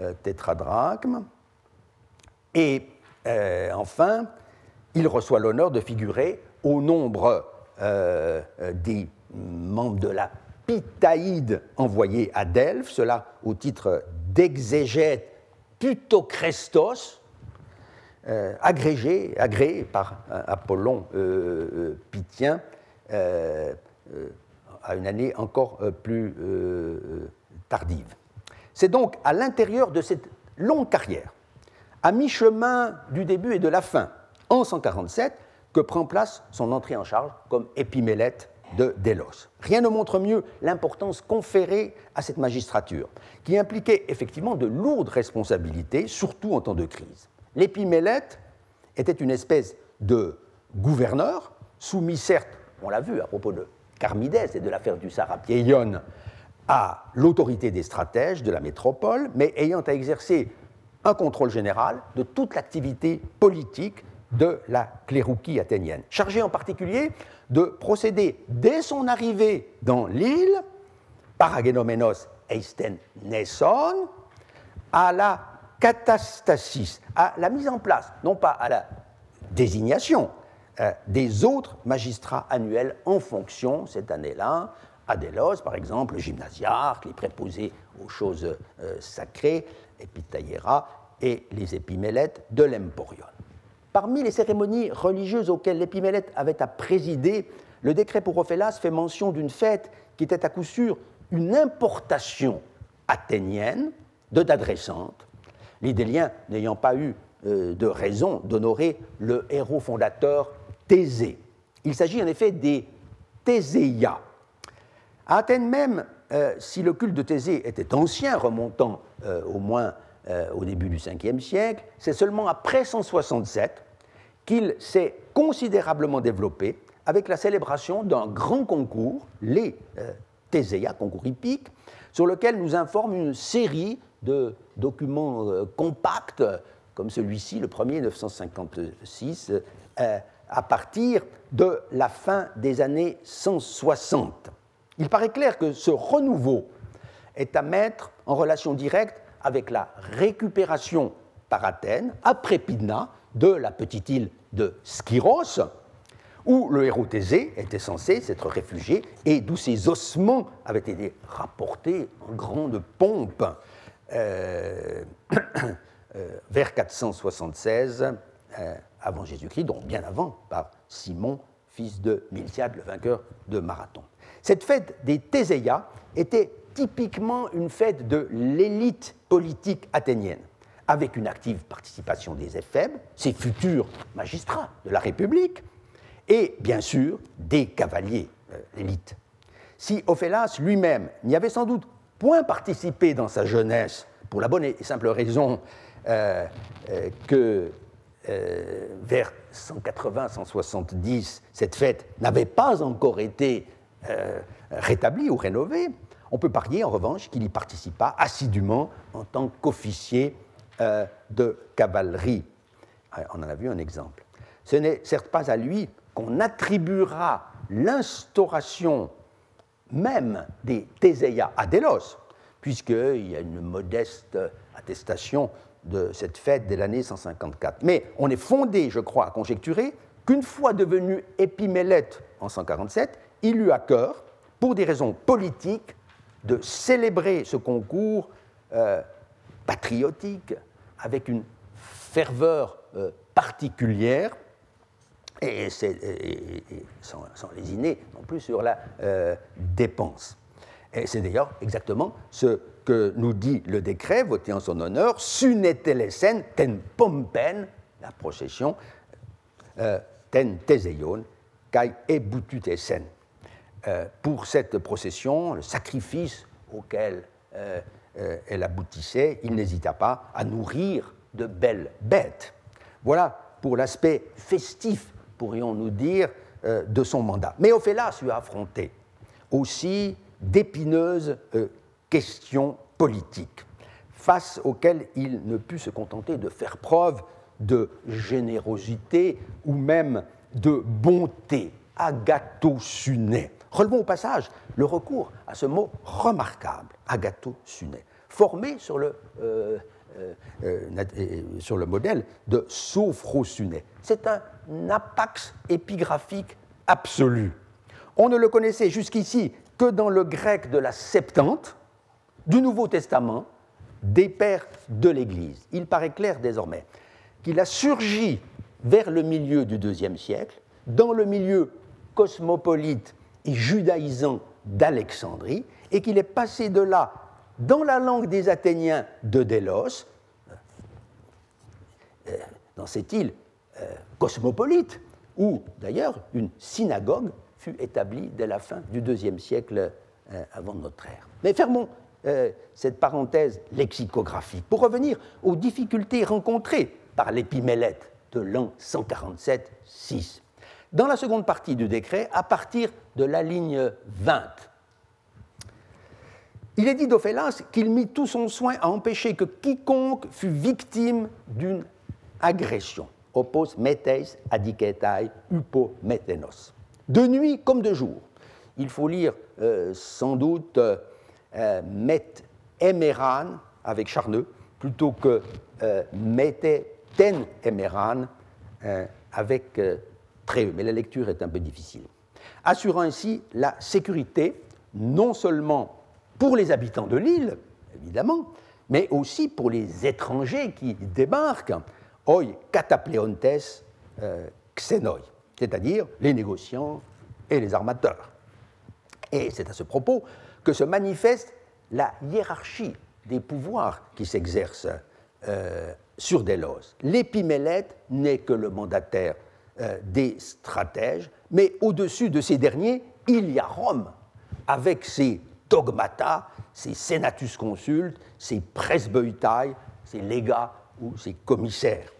euh, tétradrachme. Et euh, enfin, il reçoit l'honneur de figurer au nombre des membres de la Pitaïde envoyés à Delphes, cela au titre d'exégète Putocrestos, euh, agrégé, agréé par Apollon euh, euh, Pythien à une année encore plus tardive. C'est donc à l'intérieur de cette longue carrière, à mi-chemin du début et de la fin, en 147, que prend place son entrée en charge comme épimélète de Délos. Rien ne montre mieux l'importance conférée à cette magistrature, qui impliquait effectivement de lourdes responsabilités, surtout en temps de crise. L'épimélète était une espèce de gouverneur, soumis certes, on l'a vu à propos de Carmidès et de l'affaire du Sarapieion, à l'autorité des stratèges de la métropole, mais ayant à exercer un contrôle général de toute l'activité politique de la clérouquie athénienne, chargé en particulier de procéder dès son arrivée dans l'île, par Agénoménos Eisten Nesson, à la catastasis, à la mise en place, non pas à la désignation euh, des autres magistrats annuels en fonction cette année-là, à Délos, par exemple, le gymnasiarque, les préposés aux choses euh, sacrées, Epitaïera, et les épimélètes de l'Emporion. Parmi les cérémonies religieuses auxquelles l'épimélète avait à présider, le décret pour Ophélas fait mention d'une fête qui était à coup sûr une importation athénienne de d'adressantes, les Déliens n'ayant pas eu euh, de raison d'honorer le héros fondateur Thésée. Il s'agit en effet des Théséia. À Athènes même, euh, si le culte de Thésée était ancien, remontant euh, au moins au début du 5e siècle, c'est seulement après 167 qu'il s'est considérablement développé avec la célébration d'un grand concours, les Théséia, concours hippique, sur lequel nous informe une série de documents euh, compacts, comme celui-ci, le premier 956, euh, à partir de la fin des années 160. Il paraît clair que ce renouveau est à mettre en relation directe avec la récupération par Athènes, après Pydna, de la petite île de Skyros, où le héros Thésée était censé s'être réfugié et d'où ses ossements avaient été rapportés en grande pompe vers 476 euh, avant Jésus-Christ, donc bien avant, par Simon, fils de Miltiade, le vainqueur de Marathon. Cette fête des Théséias était typiquement une fête de l'élite politique athénienne, avec une active participation des éphèbes, ces futurs magistrats de la République, et bien sûr des cavaliers, l'élite. Si Ophélas lui-même n'y avait sans doute point participé dans sa jeunesse, pour la bonne et simple raison euh, euh, que euh, vers 180-170, cette fête n'avait pas encore été rétablie ou rénovée, on peut parier en revanche qu'il y participa assidûment en tant qu'officier de cavalerie. On en a vu un exemple. Ce n'est certes pas à lui qu'on attribuera l'instauration même des Théséias à Délos, puisqu'il y a une modeste attestation de cette fête dès l'année 154. Mais on est fondé, je crois, à conjecturer qu'une fois devenu épimélète en 147, il eut à cœur, pour des raisons politiques, de célébrer ce concours euh, patriotique avec une ferveur euh, particulière et, sans, sans, lésiner non plus sur la euh, dépense. Et c'est d'ailleurs exactement ce que nous dit le décret voté en son honneur, sunetelesen ten pompen, la procession, euh, ten teseion, kai ebututesen. Euh, pour cette procession, le sacrifice auquel euh, elle aboutissait, il n'hésita pas à nourrir de belles bêtes. Voilà pour l'aspect festif, pourrions-nous dire, de son mandat. Mais Ophélas lui a affronté aussi d'épineuses euh, questions politiques, face auxquelles il ne put se contenter de faire preuve de générosité ou même de bonté, agathosune. Relevons au passage le recours à ce mot remarquable, agathosune, formé sur le, euh, euh, sur le modèle de sophrosune. C'est un apax épigraphique absolu. On ne le connaissait jusqu'ici que dans le grec de la Septante, du Nouveau Testament, des pères de l'Église. Il paraît clair désormais qu'il a surgi vers le milieu du IIe siècle, dans le milieu cosmopolite et judaïsant d'Alexandrie, et qu'il est passé de là dans la langue des Athéniens de Délos, euh, dans cette île euh, cosmopolite, où d'ailleurs une synagogue fut établi dès la fin du IIe siècle euh, avant notre ère. Mais fermons cette parenthèse lexicographique pour revenir aux difficultés rencontrées par l'épimélète de l'an 147-6. Dans la seconde partie du décret, à partir de la ligne 20, il est dit d'Ophélas qu'il mit tout son soin à empêcher que quiconque fût victime d'une agression. Opos metes adicetai upometenos de nuit comme de jour. Il faut lire euh, sans doute euh, euh, Met Emeran avec Charneux plutôt que Mette Ten Emeran avec Tréeux, mais la lecture est un peu difficile. Assurant ainsi la sécurité non seulement pour les habitants de l'île, évidemment, mais aussi pour les étrangers qui débarquent, oi katapleontes xenoi c'est-à-dire les négociants et les armateurs. Et c'est à ce propos que se manifeste la hiérarchie des pouvoirs qui s'exercent euh, sur Délos. L'épimélète n'est que le mandataire euh, des stratèges, mais au-dessus de ces derniers, il y a Rome, avec ses dogmata, ses senatus consultes, ses presbytai, ses légats ou ses commissaires.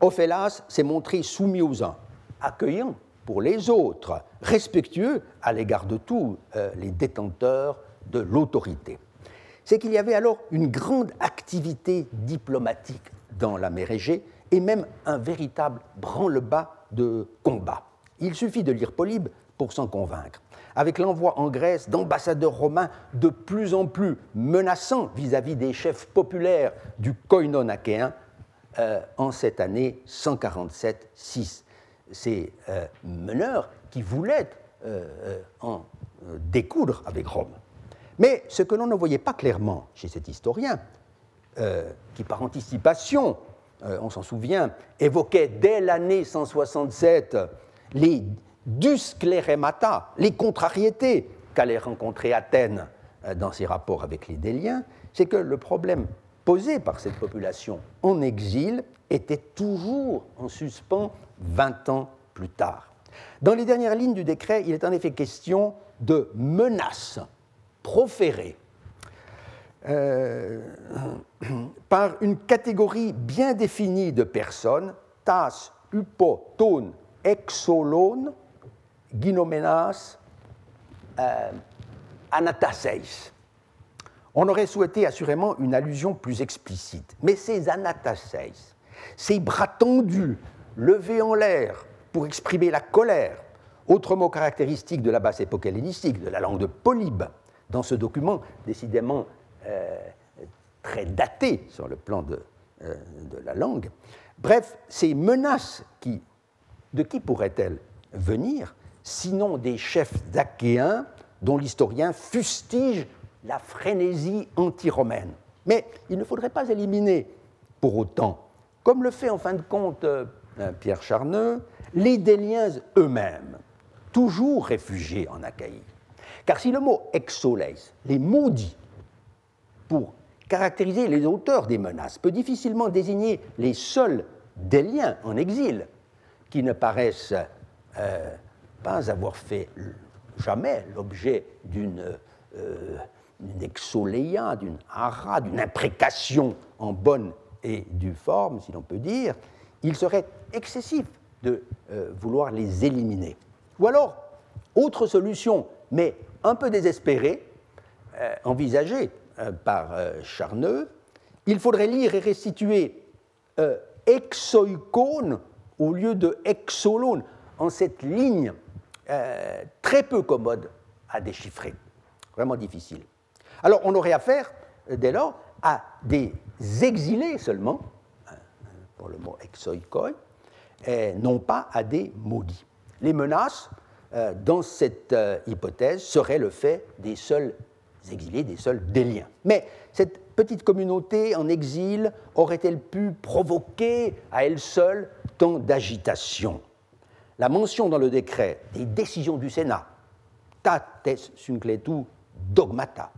Ophélas s'est montré soumis aux uns, accueillant pour les autres, respectueux à l'égard de tous euh, les détenteurs de l'autorité. C'est qu'il y avait alors une grande activité diplomatique dans la mer Égée et même un véritable branle-bas de combat. Il suffit de lire Polybe pour s'en convaincre. Avec l'envoi en Grèce d'ambassadeurs romains de plus en plus menaçants vis-à-vis des chefs populaires du koinon achéen, en cette année 147-6. Ces meneurs qui voulaient en découdre avec Rome. Mais ce que l'on ne voyait pas clairement chez cet historien, qui par anticipation, on s'en souvient, évoquait dès l'année 167 les duscléremata, les contrariétés qu'allait rencontrer Athènes euh, dans ses rapports avec les Déliens, c'est que le problème posé par cette population en exil était toujours en suspens 20 ans plus tard. Dans les dernières lignes du décret, il est en effet question de menaces proférées euh, par une catégorie bien définie de personnes, tas, upo, tone, Ginomenas euh, Anataseis. On aurait souhaité assurément une allusion plus explicite, mais ces Anataseis, ces bras tendus, levés en l'air pour exprimer la colère, autre mot caractéristique de la basse époque hellénistique, de la langue de Polybe, dans ce document décidément euh, très daté sur le plan de, euh, de la langue. Bref, ces menaces qui, de qui pourraient-elles venir sinon des chefs achéens dont l'historien fustige la frénésie anti-romaine. Mais il ne faudrait pas éliminer pour autant, comme le fait en fin de compte euh, Pierre Charneux, les Déliens eux-mêmes, toujours réfugiés en Achaïe. Car si le mot exoles, les maudits, pour caractériser les auteurs des menaces, peut difficilement désigner les seuls Déliens en exil, qui ne paraissent euh, pas avoir fait jamais l'objet d'une euh, d'une hara, d'une imprécation en bonne et due forme, si l'on peut dire, il serait excessif de euh, vouloir les éliminer. Ou alors, autre solution, mais un peu désespérée, euh, envisagée par Charneux, il faudrait lire et restituer exoicone au lieu de exolone en cette ligne euh, très peu commode à déchiffrer, vraiment difficile. Alors on aurait affaire, euh, dès lors, à des exilés seulement, euh, pour le mot exoikoi, non pas à des maudits. Les menaces, dans cette hypothèse, seraient le fait des seuls exilés, des seuls déliens. Mais cette petite communauté en exil aurait-elle pu provoquer à elle seule tant d'agitation? La mention dans le décret des décisions du Sénat, tates suncletu dogmata,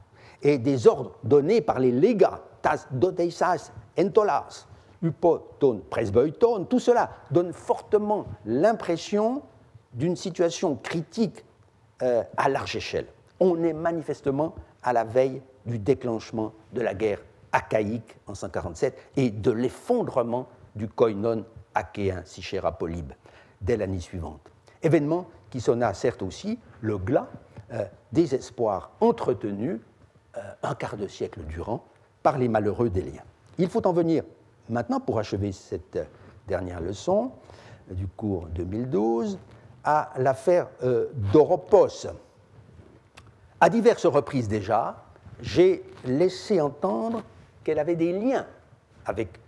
et des ordres donnés par les légats, tas dodeisas entolas, upoton presbeuton, tout cela donne fortement l'impression d'une situation critique euh, à large échelle. On est manifestement à la veille du déclenchement de la guerre achaïque en 147 et de l'effondrement du koinon achéen, si Polybe dès l'année suivante. Événement qui sonna certes aussi le glas euh, des espoirs entretenus euh, un quart de siècle durant par les malheureux déliens. Il faut en venir maintenant, pour achever cette dernière leçon du cours 2012, à l'affaire euh, d'Oropos. À diverses reprises déjà, j'ai laissé entendre qu'elle avait des liens avec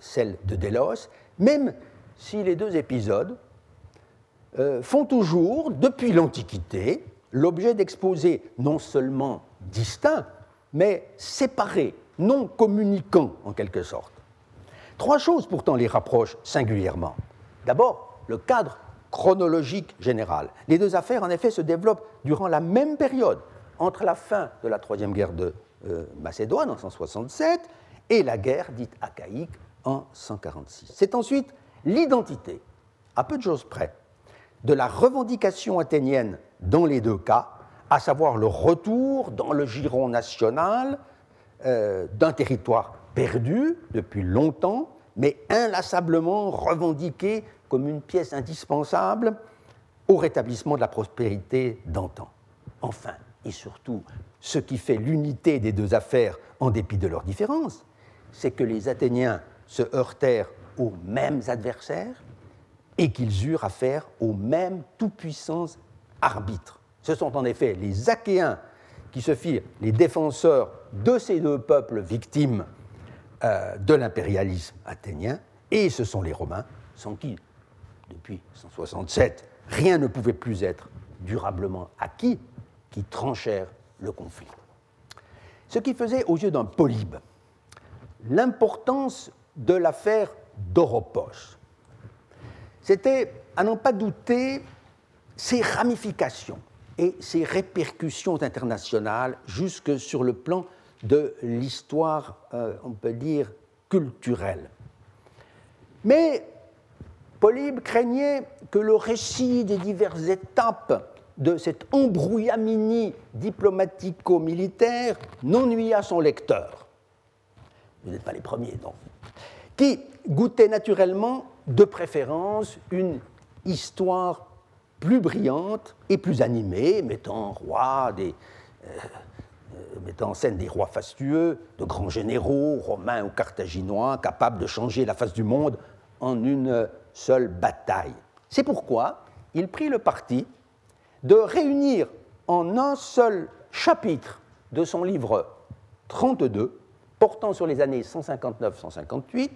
celle de Délos, même si les deux épisodes euh, font toujours, depuis l'Antiquité, l'objet d'exposés non seulement distincts, mais séparés, non communiquants en quelque sorte. Trois choses pourtant les rapprochent singulièrement. D'abord, le cadre chronologique général. Les deux affaires, en effet, se développent durant la même période, entre la fin de la Troisième Guerre de euh, Macédoine en 167 et la guerre dite achaïque en 146. C'est ensuite l'identité, à peu de choses près, de la revendication athénienne dans les deux cas, à savoir le retour dans le giron national euh, d'un territoire perdu depuis longtemps, mais inlassablement revendiqué comme une pièce indispensable au rétablissement de la prospérité d'antan. Enfin, et surtout, ce qui fait l'unité des deux affaires en dépit de leurs différences, c'est que les Athéniens se heurtèrent aux mêmes adversaires et qu'ils eurent affaire aux mêmes tout-puissants arbitres. Ce sont en effet les Achéens qui se firent les défenseurs de ces deux peuples victimes euh, de l'impérialisme athénien, et ce sont les Romains, sans qui, depuis 167, rien ne pouvait plus être durablement acquis, qui tranchèrent le conflit. Ce qui faisait aux yeux d'un Polybe l'importance de l'affaire d'Oropos, c'était, à n'en pas douter, ses ramifications et ses répercussions internationales jusque sur le plan de l'histoire, euh, on peut dire, culturelle. Mais Polybe craignait que le récit des diverses étapes de cette embrouillamini diplomatico-militaire n'ennuyât son lecteur. Vous n'êtes pas les premiers, non goûtait naturellement, de préférence, une histoire plus brillante et plus animée, mettant euh, euh, mettant en scène des rois fastueux, de grands généraux, romains ou carthaginois, capables de changer la face du monde en une seule bataille. C'est pourquoi il prit le parti de réunir en un seul chapitre de son livre 32, portant sur les années 159-158,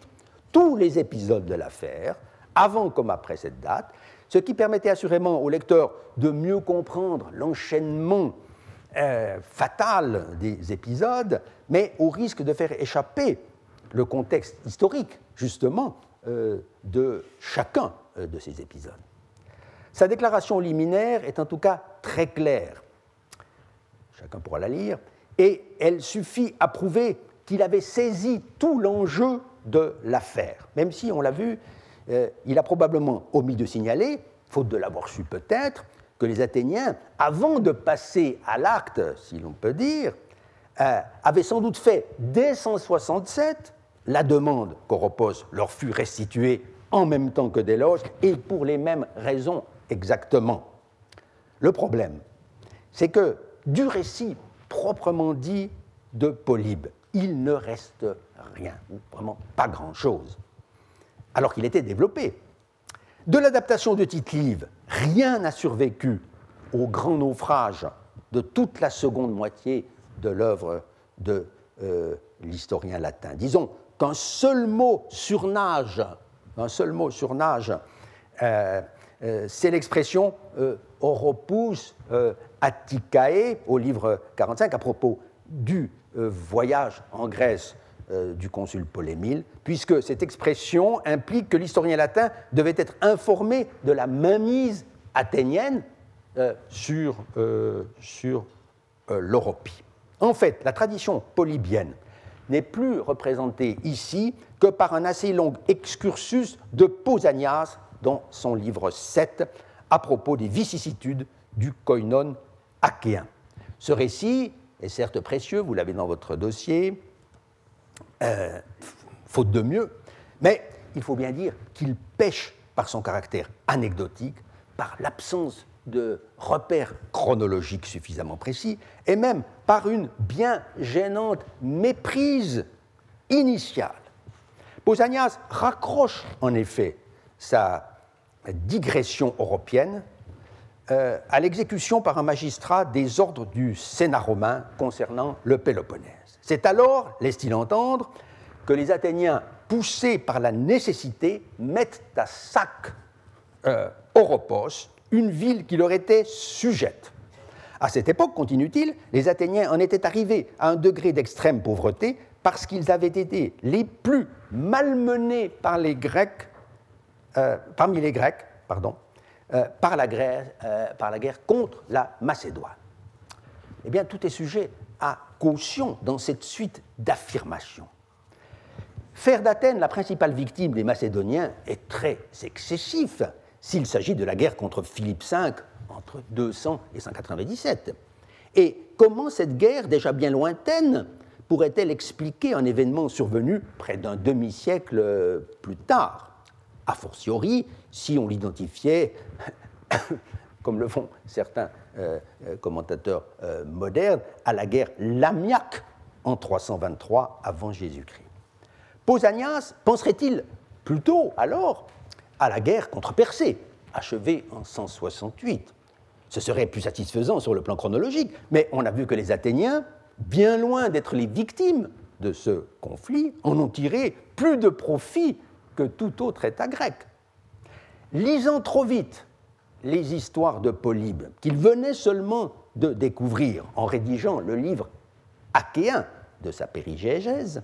tous les épisodes de l'affaire, avant comme après cette date, ce qui permettait assurément au lecteur de mieux comprendre l'enchaînement euh, fatal des épisodes, mais au risque de faire échapper le contexte historique, justement, euh, de chacun euh, de ces épisodes. Sa déclaration liminaire est en tout cas très claire. Chacun pourra la lire. Et elle suffit à prouver qu'il avait saisi tout l'enjeu de l'affaire. Même si, on l'a vu, euh, il a probablement omis de signaler, faute de l'avoir su peut-être, que les Athéniens, avant de passer à l'acte, si l'on peut dire, euh, avaient sans doute fait dès 167 la demande qu'Oropos leur fût restituée en même temps que Déloge et pour les mêmes raisons exactement. Le problème, c'est que du récit proprement dit de Polybe, il ne reste rien, vraiment pas grand-chose, alors qu'il était développé. De l'adaptation de Tite-Live, rien n'a survécu au grand naufrage de toute la seconde moitié de l'œuvre de euh, l'historien latin. Disons qu'un seul mot surnage, un seul mot surnage euh, euh, c'est l'expression Oropus Atticae au livre 45 à propos du voyage en Grèce du consul Polémile, puisque cette expression implique que l'historien latin devait être informé de la mainmise athénienne sur, sur l'Europie. En fait, la tradition polybienne n'est plus représentée ici que par un assez long excursus de Pausanias dans son livre 7 à propos des vicissitudes du koinon achéen. Ce récit est certes précieux, vous l'avez dans votre dossier, euh, faute de mieux, mais il faut bien dire qu'il pêche par son caractère anecdotique, par l'absence de repères chronologiques suffisamment précis, et même par une bien gênante méprise initiale. Pausanias raccroche en effet sa digression européenne euh, à l'exécution par un magistrat des ordres du Sénat romain concernant le Péloponnèse. C'est alors, laisse-t-il entendre, que les Athéniens, poussés par la nécessité, mettent à sac euh, Oropos, une ville qui leur était sujette. À cette époque, continue-t-il, les Athéniens en étaient arrivés à un degré d'extrême pauvreté parce qu'ils avaient été les plus malmenés par les Grecs euh, parmi les Grecs pardon, euh, par, la guerre, euh, par la guerre contre la Macédoine. Eh bien, tout est sujet à caution dans cette suite d'affirmations. Faire d'Athènes la principale victime des Macédoniens est très excessif s'il s'agit de la guerre contre Philippe V entre 200 et 197. Et comment cette guerre, déjà bien lointaine, pourrait-elle expliquer un événement survenu près d'un demi-siècle plus tard? A fortiori si on l'identifiait, comme le font certains euh, euh, commentateurs euh, modernes, à la guerre lamiaque en 323 avant Jésus-Christ. Pausanias penserait-il plutôt alors à la guerre contre Persée, achevée en 168 Ce serait plus satisfaisant sur le plan chronologique, mais on a vu que les Athéniens, bien loin d'être les victimes de ce conflit en ont tiré plus de profit que tout autre État grec. Lisant trop vite les histoires de Polybe, qu'il venait seulement de découvrir en rédigeant le livre achéen de sa périgégèse,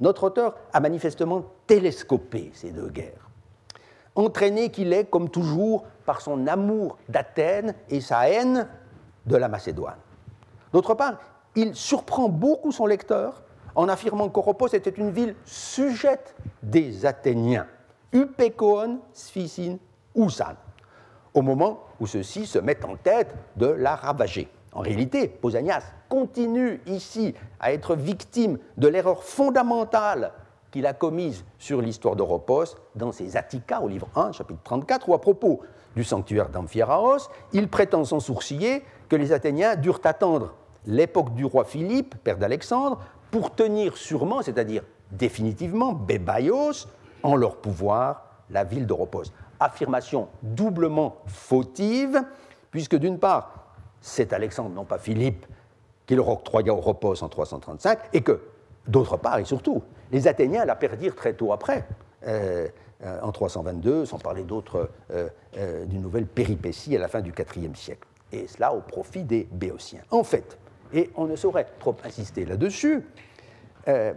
notre auteur a manifestement télescopé ces deux guerres. Entraîné qu'il est, comme toujours, par son amour d'Athènes et sa haine de la Macédoine. D'autre part, il surprend beaucoup son lecteur en affirmant qu'Oropos était une ville sujette des Athéniens, Upékoon, Sphisin, Ousan, au moment où ceux-ci se mettent en tête de la ravager. En réalité, Pausanias continue ici à être victime de l'erreur fondamentale qu'il a commise sur l'histoire d'Oropos dans ses Attica au livre 1, chapitre 34, où à propos du sanctuaire d'Amphiaraos, il prétend sans sourciller que les Athéniens durent attendre l'époque du roi Philippe, père d'Alexandre, pour tenir sûrement, c'est-à-dire définitivement, Bébaios, en leur pouvoir, la ville d'Oropos. Affirmation doublement fautive, puisque d'une part, c'est Alexandre, non pas Philippe, qui leur octroya Oropos en 335, et que, d'autre part et surtout, les Athéniens la perdirent très tôt après. Euh, euh, en 322, sans parler d'autres, euh, d'une nouvelle péripétie à la fin du IVe siècle. Et cela au profit des Béotiens. En fait, et on ne saurait trop insister là-dessus,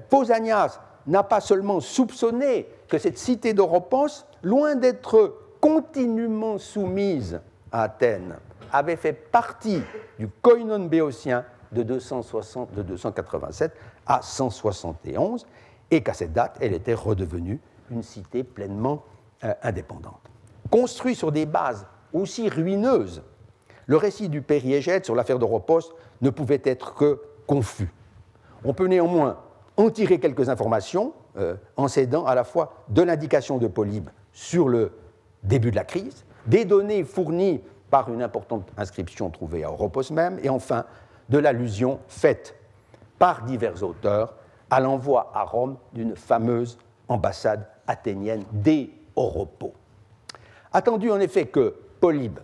Pausanias n'a pas seulement soupçonné que cette cité d'Oropos, loin d'être continuellement soumise à Athènes, avait fait partie du koinon béotien de, 260, de 287 à 171, et qu'à cette date, elle était redevenue une cité pleinement euh, indépendante. Construit sur des bases aussi ruineuses, le récit du périégète sur l'affaire d'Oropos ne pouvait être que confus. On peut néanmoins en tirer quelques informations euh, en s'aidant à la fois de l'indication de Polybe sur le début de la crise, des données fournies par une importante inscription trouvée à Oropos même, et enfin de l'allusion faite par divers auteurs à l'envoi à Rome d'une fameuse ambassade athénienne des Oropos. Attendu en effet que Polybe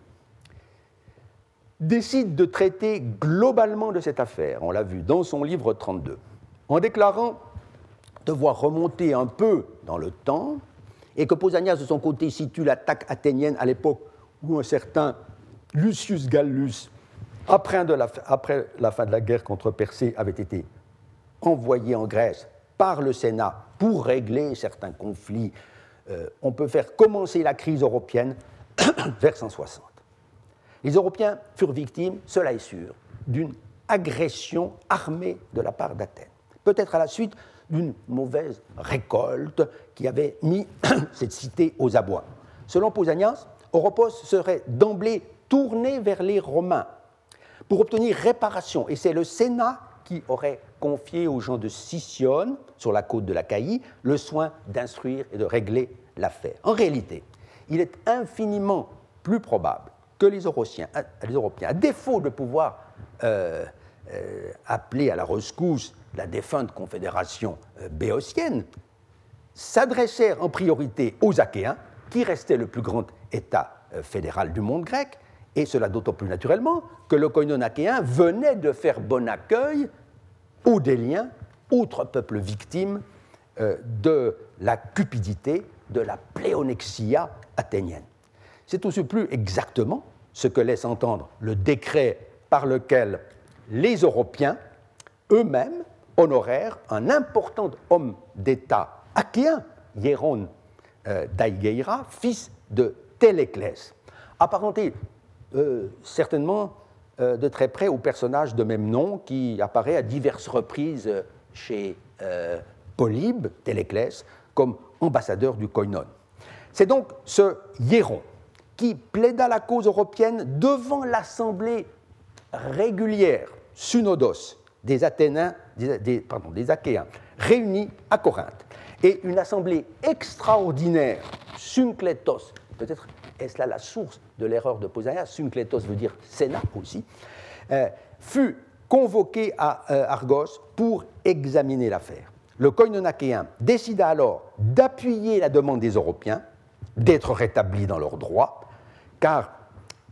décide de traiter globalement de cette affaire, on l'a vu dans son livre 32, en déclarant devoir remonter un peu dans le temps, et que Pausanias de son côté situe l'attaque athénienne à l'époque où un certain Lucius Gallus, après, la, fin de la guerre contre Persée, avait été envoyé en Grèce par le Sénat pour régler certains conflits. Euh, on peut faire commencer la crise européenne vers 160. Les Européens furent victimes, cela est sûr, d'une agression armée de la part d'Athènes. Peut-être à la suite d'une mauvaise récolte qui avait mis cette cité aux abois. Selon Pausanias, Oropos serait d'emblée tourné vers les Romains pour obtenir réparation. Et c'est le Sénat qui aurait confié aux gens de Sicyone, sur la côte de la Caïe, le soin d'instruire et de régler l'affaire. En réalité, il est infiniment plus probable que les Européens, à défaut de pouvoir euh, euh, appeler à la rescousse la défunte confédération euh, béotienne, s'adressèrent en priorité aux Achéens, qui restaient le plus grand État fédéral du monde grec, et cela d'autant plus naturellement que le koinon achéen venait de faire bon accueil aux Déliens, autres peuples victimes de la cupidité, de la pléonexia athénienne. C'est aussi plus exactement ce que laisse entendre le décret par lequel les Européens eux-mêmes honorèrent un important homme d'État achéen, Hieron euh, fils de Téléclès, apparenté euh, certainement euh, de très près au personnage de même nom qui apparaît à diverses reprises chez euh, Polybe, Téléclès, comme ambassadeur du koinon. C'est donc ce Hieron qui plaida la cause européenne devant l'assemblée régulière, Sunodos, des Athéniens, des, pardon, des Achéens, réunis à Corinthe. Et une assemblée extraordinaire, Synclétos, peut-être est-ce là la source de l'erreur de Pausanias Synclétos veut dire Sénat aussi, euh, fut convoqué à euh, Argos pour examiner l'affaire. Le koinonachéen décida alors d'appuyer la demande des Européens d'être rétablis dans leurs droits, car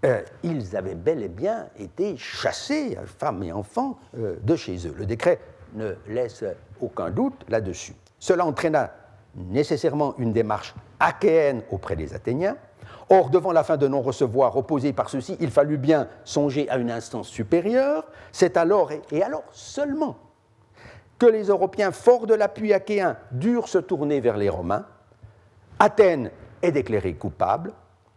euh, ils avaient bel et bien été chassés, femmes et enfants, de chez eux. Le décret ne laisse aucun doute là-dessus. Cela entraîna nécessairement une démarche achéenne auprès des Athéniens. Or, devant la fin de non-recevoir opposée par ceux-ci, il fallut bien songer à une instance supérieure. C'est alors, et alors seulement, que les Européens, forts de l'appui achéen, durent se tourner vers les Romains. Athènes est déclarée coupable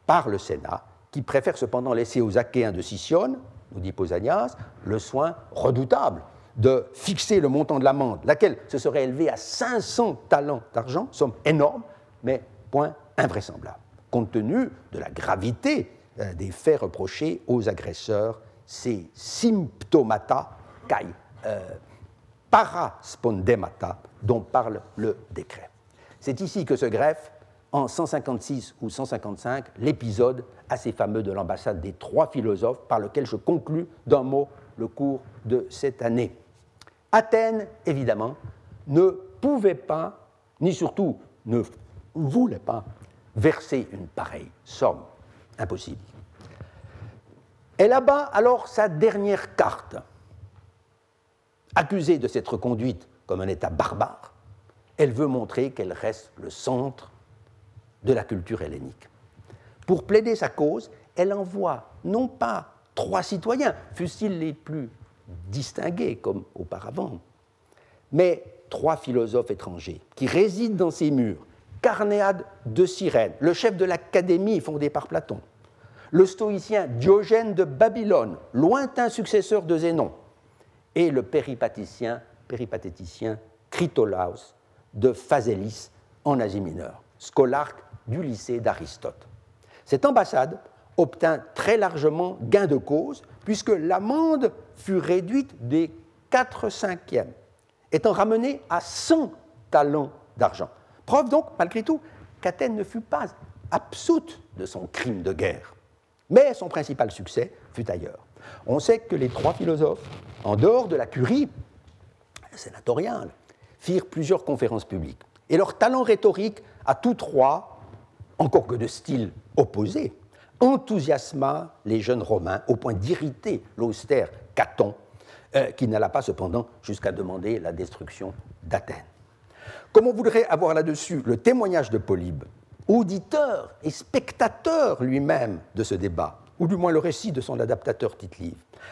par le Sénat, qui préfère cependant laisser aux Achéens de Sicyone, nous dit Pausanias, le soin redoutable de fixer le montant de l'amende, laquelle se serait élevée à 500 talents d'argent, somme énorme, mais point invraisemblable, compte tenu de la gravité euh, des faits reprochés aux agresseurs, ces symptomata kai euh, paraspondemata dont parle le décret. C'est ici que se greffe, en 156 ou 155, l'épisode assez fameux de l'ambassade des trois philosophes, par lequel je conclus d'un mot le cours de cette année. Athènes, évidemment, ne pouvait pas, ni surtout ne voulait pas, verser une pareille somme. Impossible. Elle abat alors sa dernière carte. Accusée de s'être conduite comme un État barbare, elle veut montrer qu'elle reste le centre de la culture hellénique. Pour plaider sa cause, elle envoie non pas trois citoyens, fussent-ils les plus distingués comme auparavant, mais trois philosophes étrangers qui résident dans ces murs. Carnéade de Cyrène, le chef de l'académie fondée par Platon, le stoïcien Diogène de Babylone, lointain successeur de Zénon, et le péripatéticien, Critolaus de Phasélis en Asie mineure, scolarque du lycée d'Aristote. Cette ambassade obtint très largement gain de cause, puisque l'amende fut réduite des 4 cinquièmes, étant ramenée à 100 talents d'argent. Preuve donc, malgré tout, qu'Athènes ne fut pas absoute de son crime de guerre. Mais son principal succès fut ailleurs. On sait que les trois philosophes, en dehors de la curie sénatoriale, firent plusieurs conférences publiques. Et leur talent rhétorique à tous trois, encore que de style opposé, enthousiasma les jeunes Romains au point d'irriter l'austère Caton, euh, qui n'alla pas cependant jusqu'à demander la destruction d'Athènes. Comme on voudrait avoir là-dessus le témoignage de Polybe, auditeur et spectateur lui-même de ce débat, ou du moins le récit de son adaptateur tite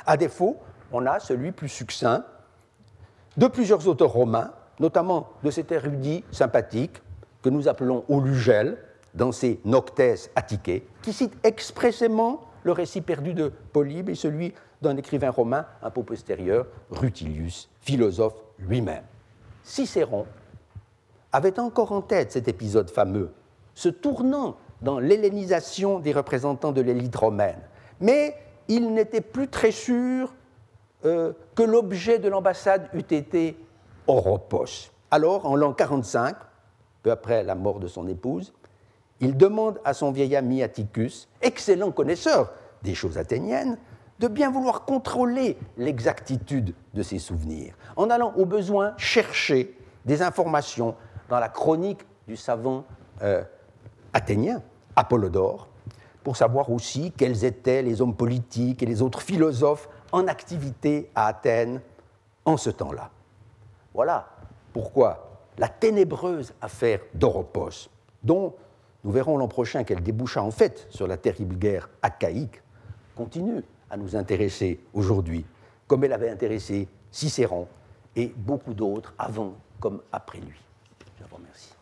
À défaut, on a celui plus succinct de plusieurs auteurs romains, notamment de cet érudit sympathique que nous appelons Olugel dans ses Noctes attiquées, qui cite expressément le récit perdu de Polybe et celui d'un écrivain romain un peu postérieur, Rutilius, philosophe lui-même. Cicéron avait encore en tête cet épisode fameux, se tournant dans l'hellénisation des représentants de l'élite romaine. Mais il n'était plus très sûr euh, que l'objet de l'ambassade eût été Oropos. Alors, en l'an 45, peu après la mort de son épouse, il demande à son vieil ami Atticus, excellent connaisseur des choses athéniennes, de bien vouloir contrôler l'exactitude de ses souvenirs, en allant au besoin chercher des informations dans la chronique du savant euh, athénien, Apollodore, pour savoir aussi quels étaient les hommes politiques et les autres philosophes en activité à Athènes en ce temps-là. Voilà pourquoi la ténébreuse affaire d'Oropos, dont nous verrons l'an prochain qu'elle déboucha en fait sur la terrible guerre achaïque, continue à nous intéresser aujourd'hui, comme elle avait intéressé Cicéron et beaucoup d'autres avant comme après lui. Je vous remercie.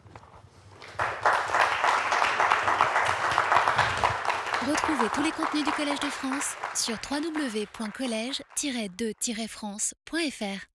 Retrouvez tous les contenus du Collège de France sur www.colège-2-france.fr.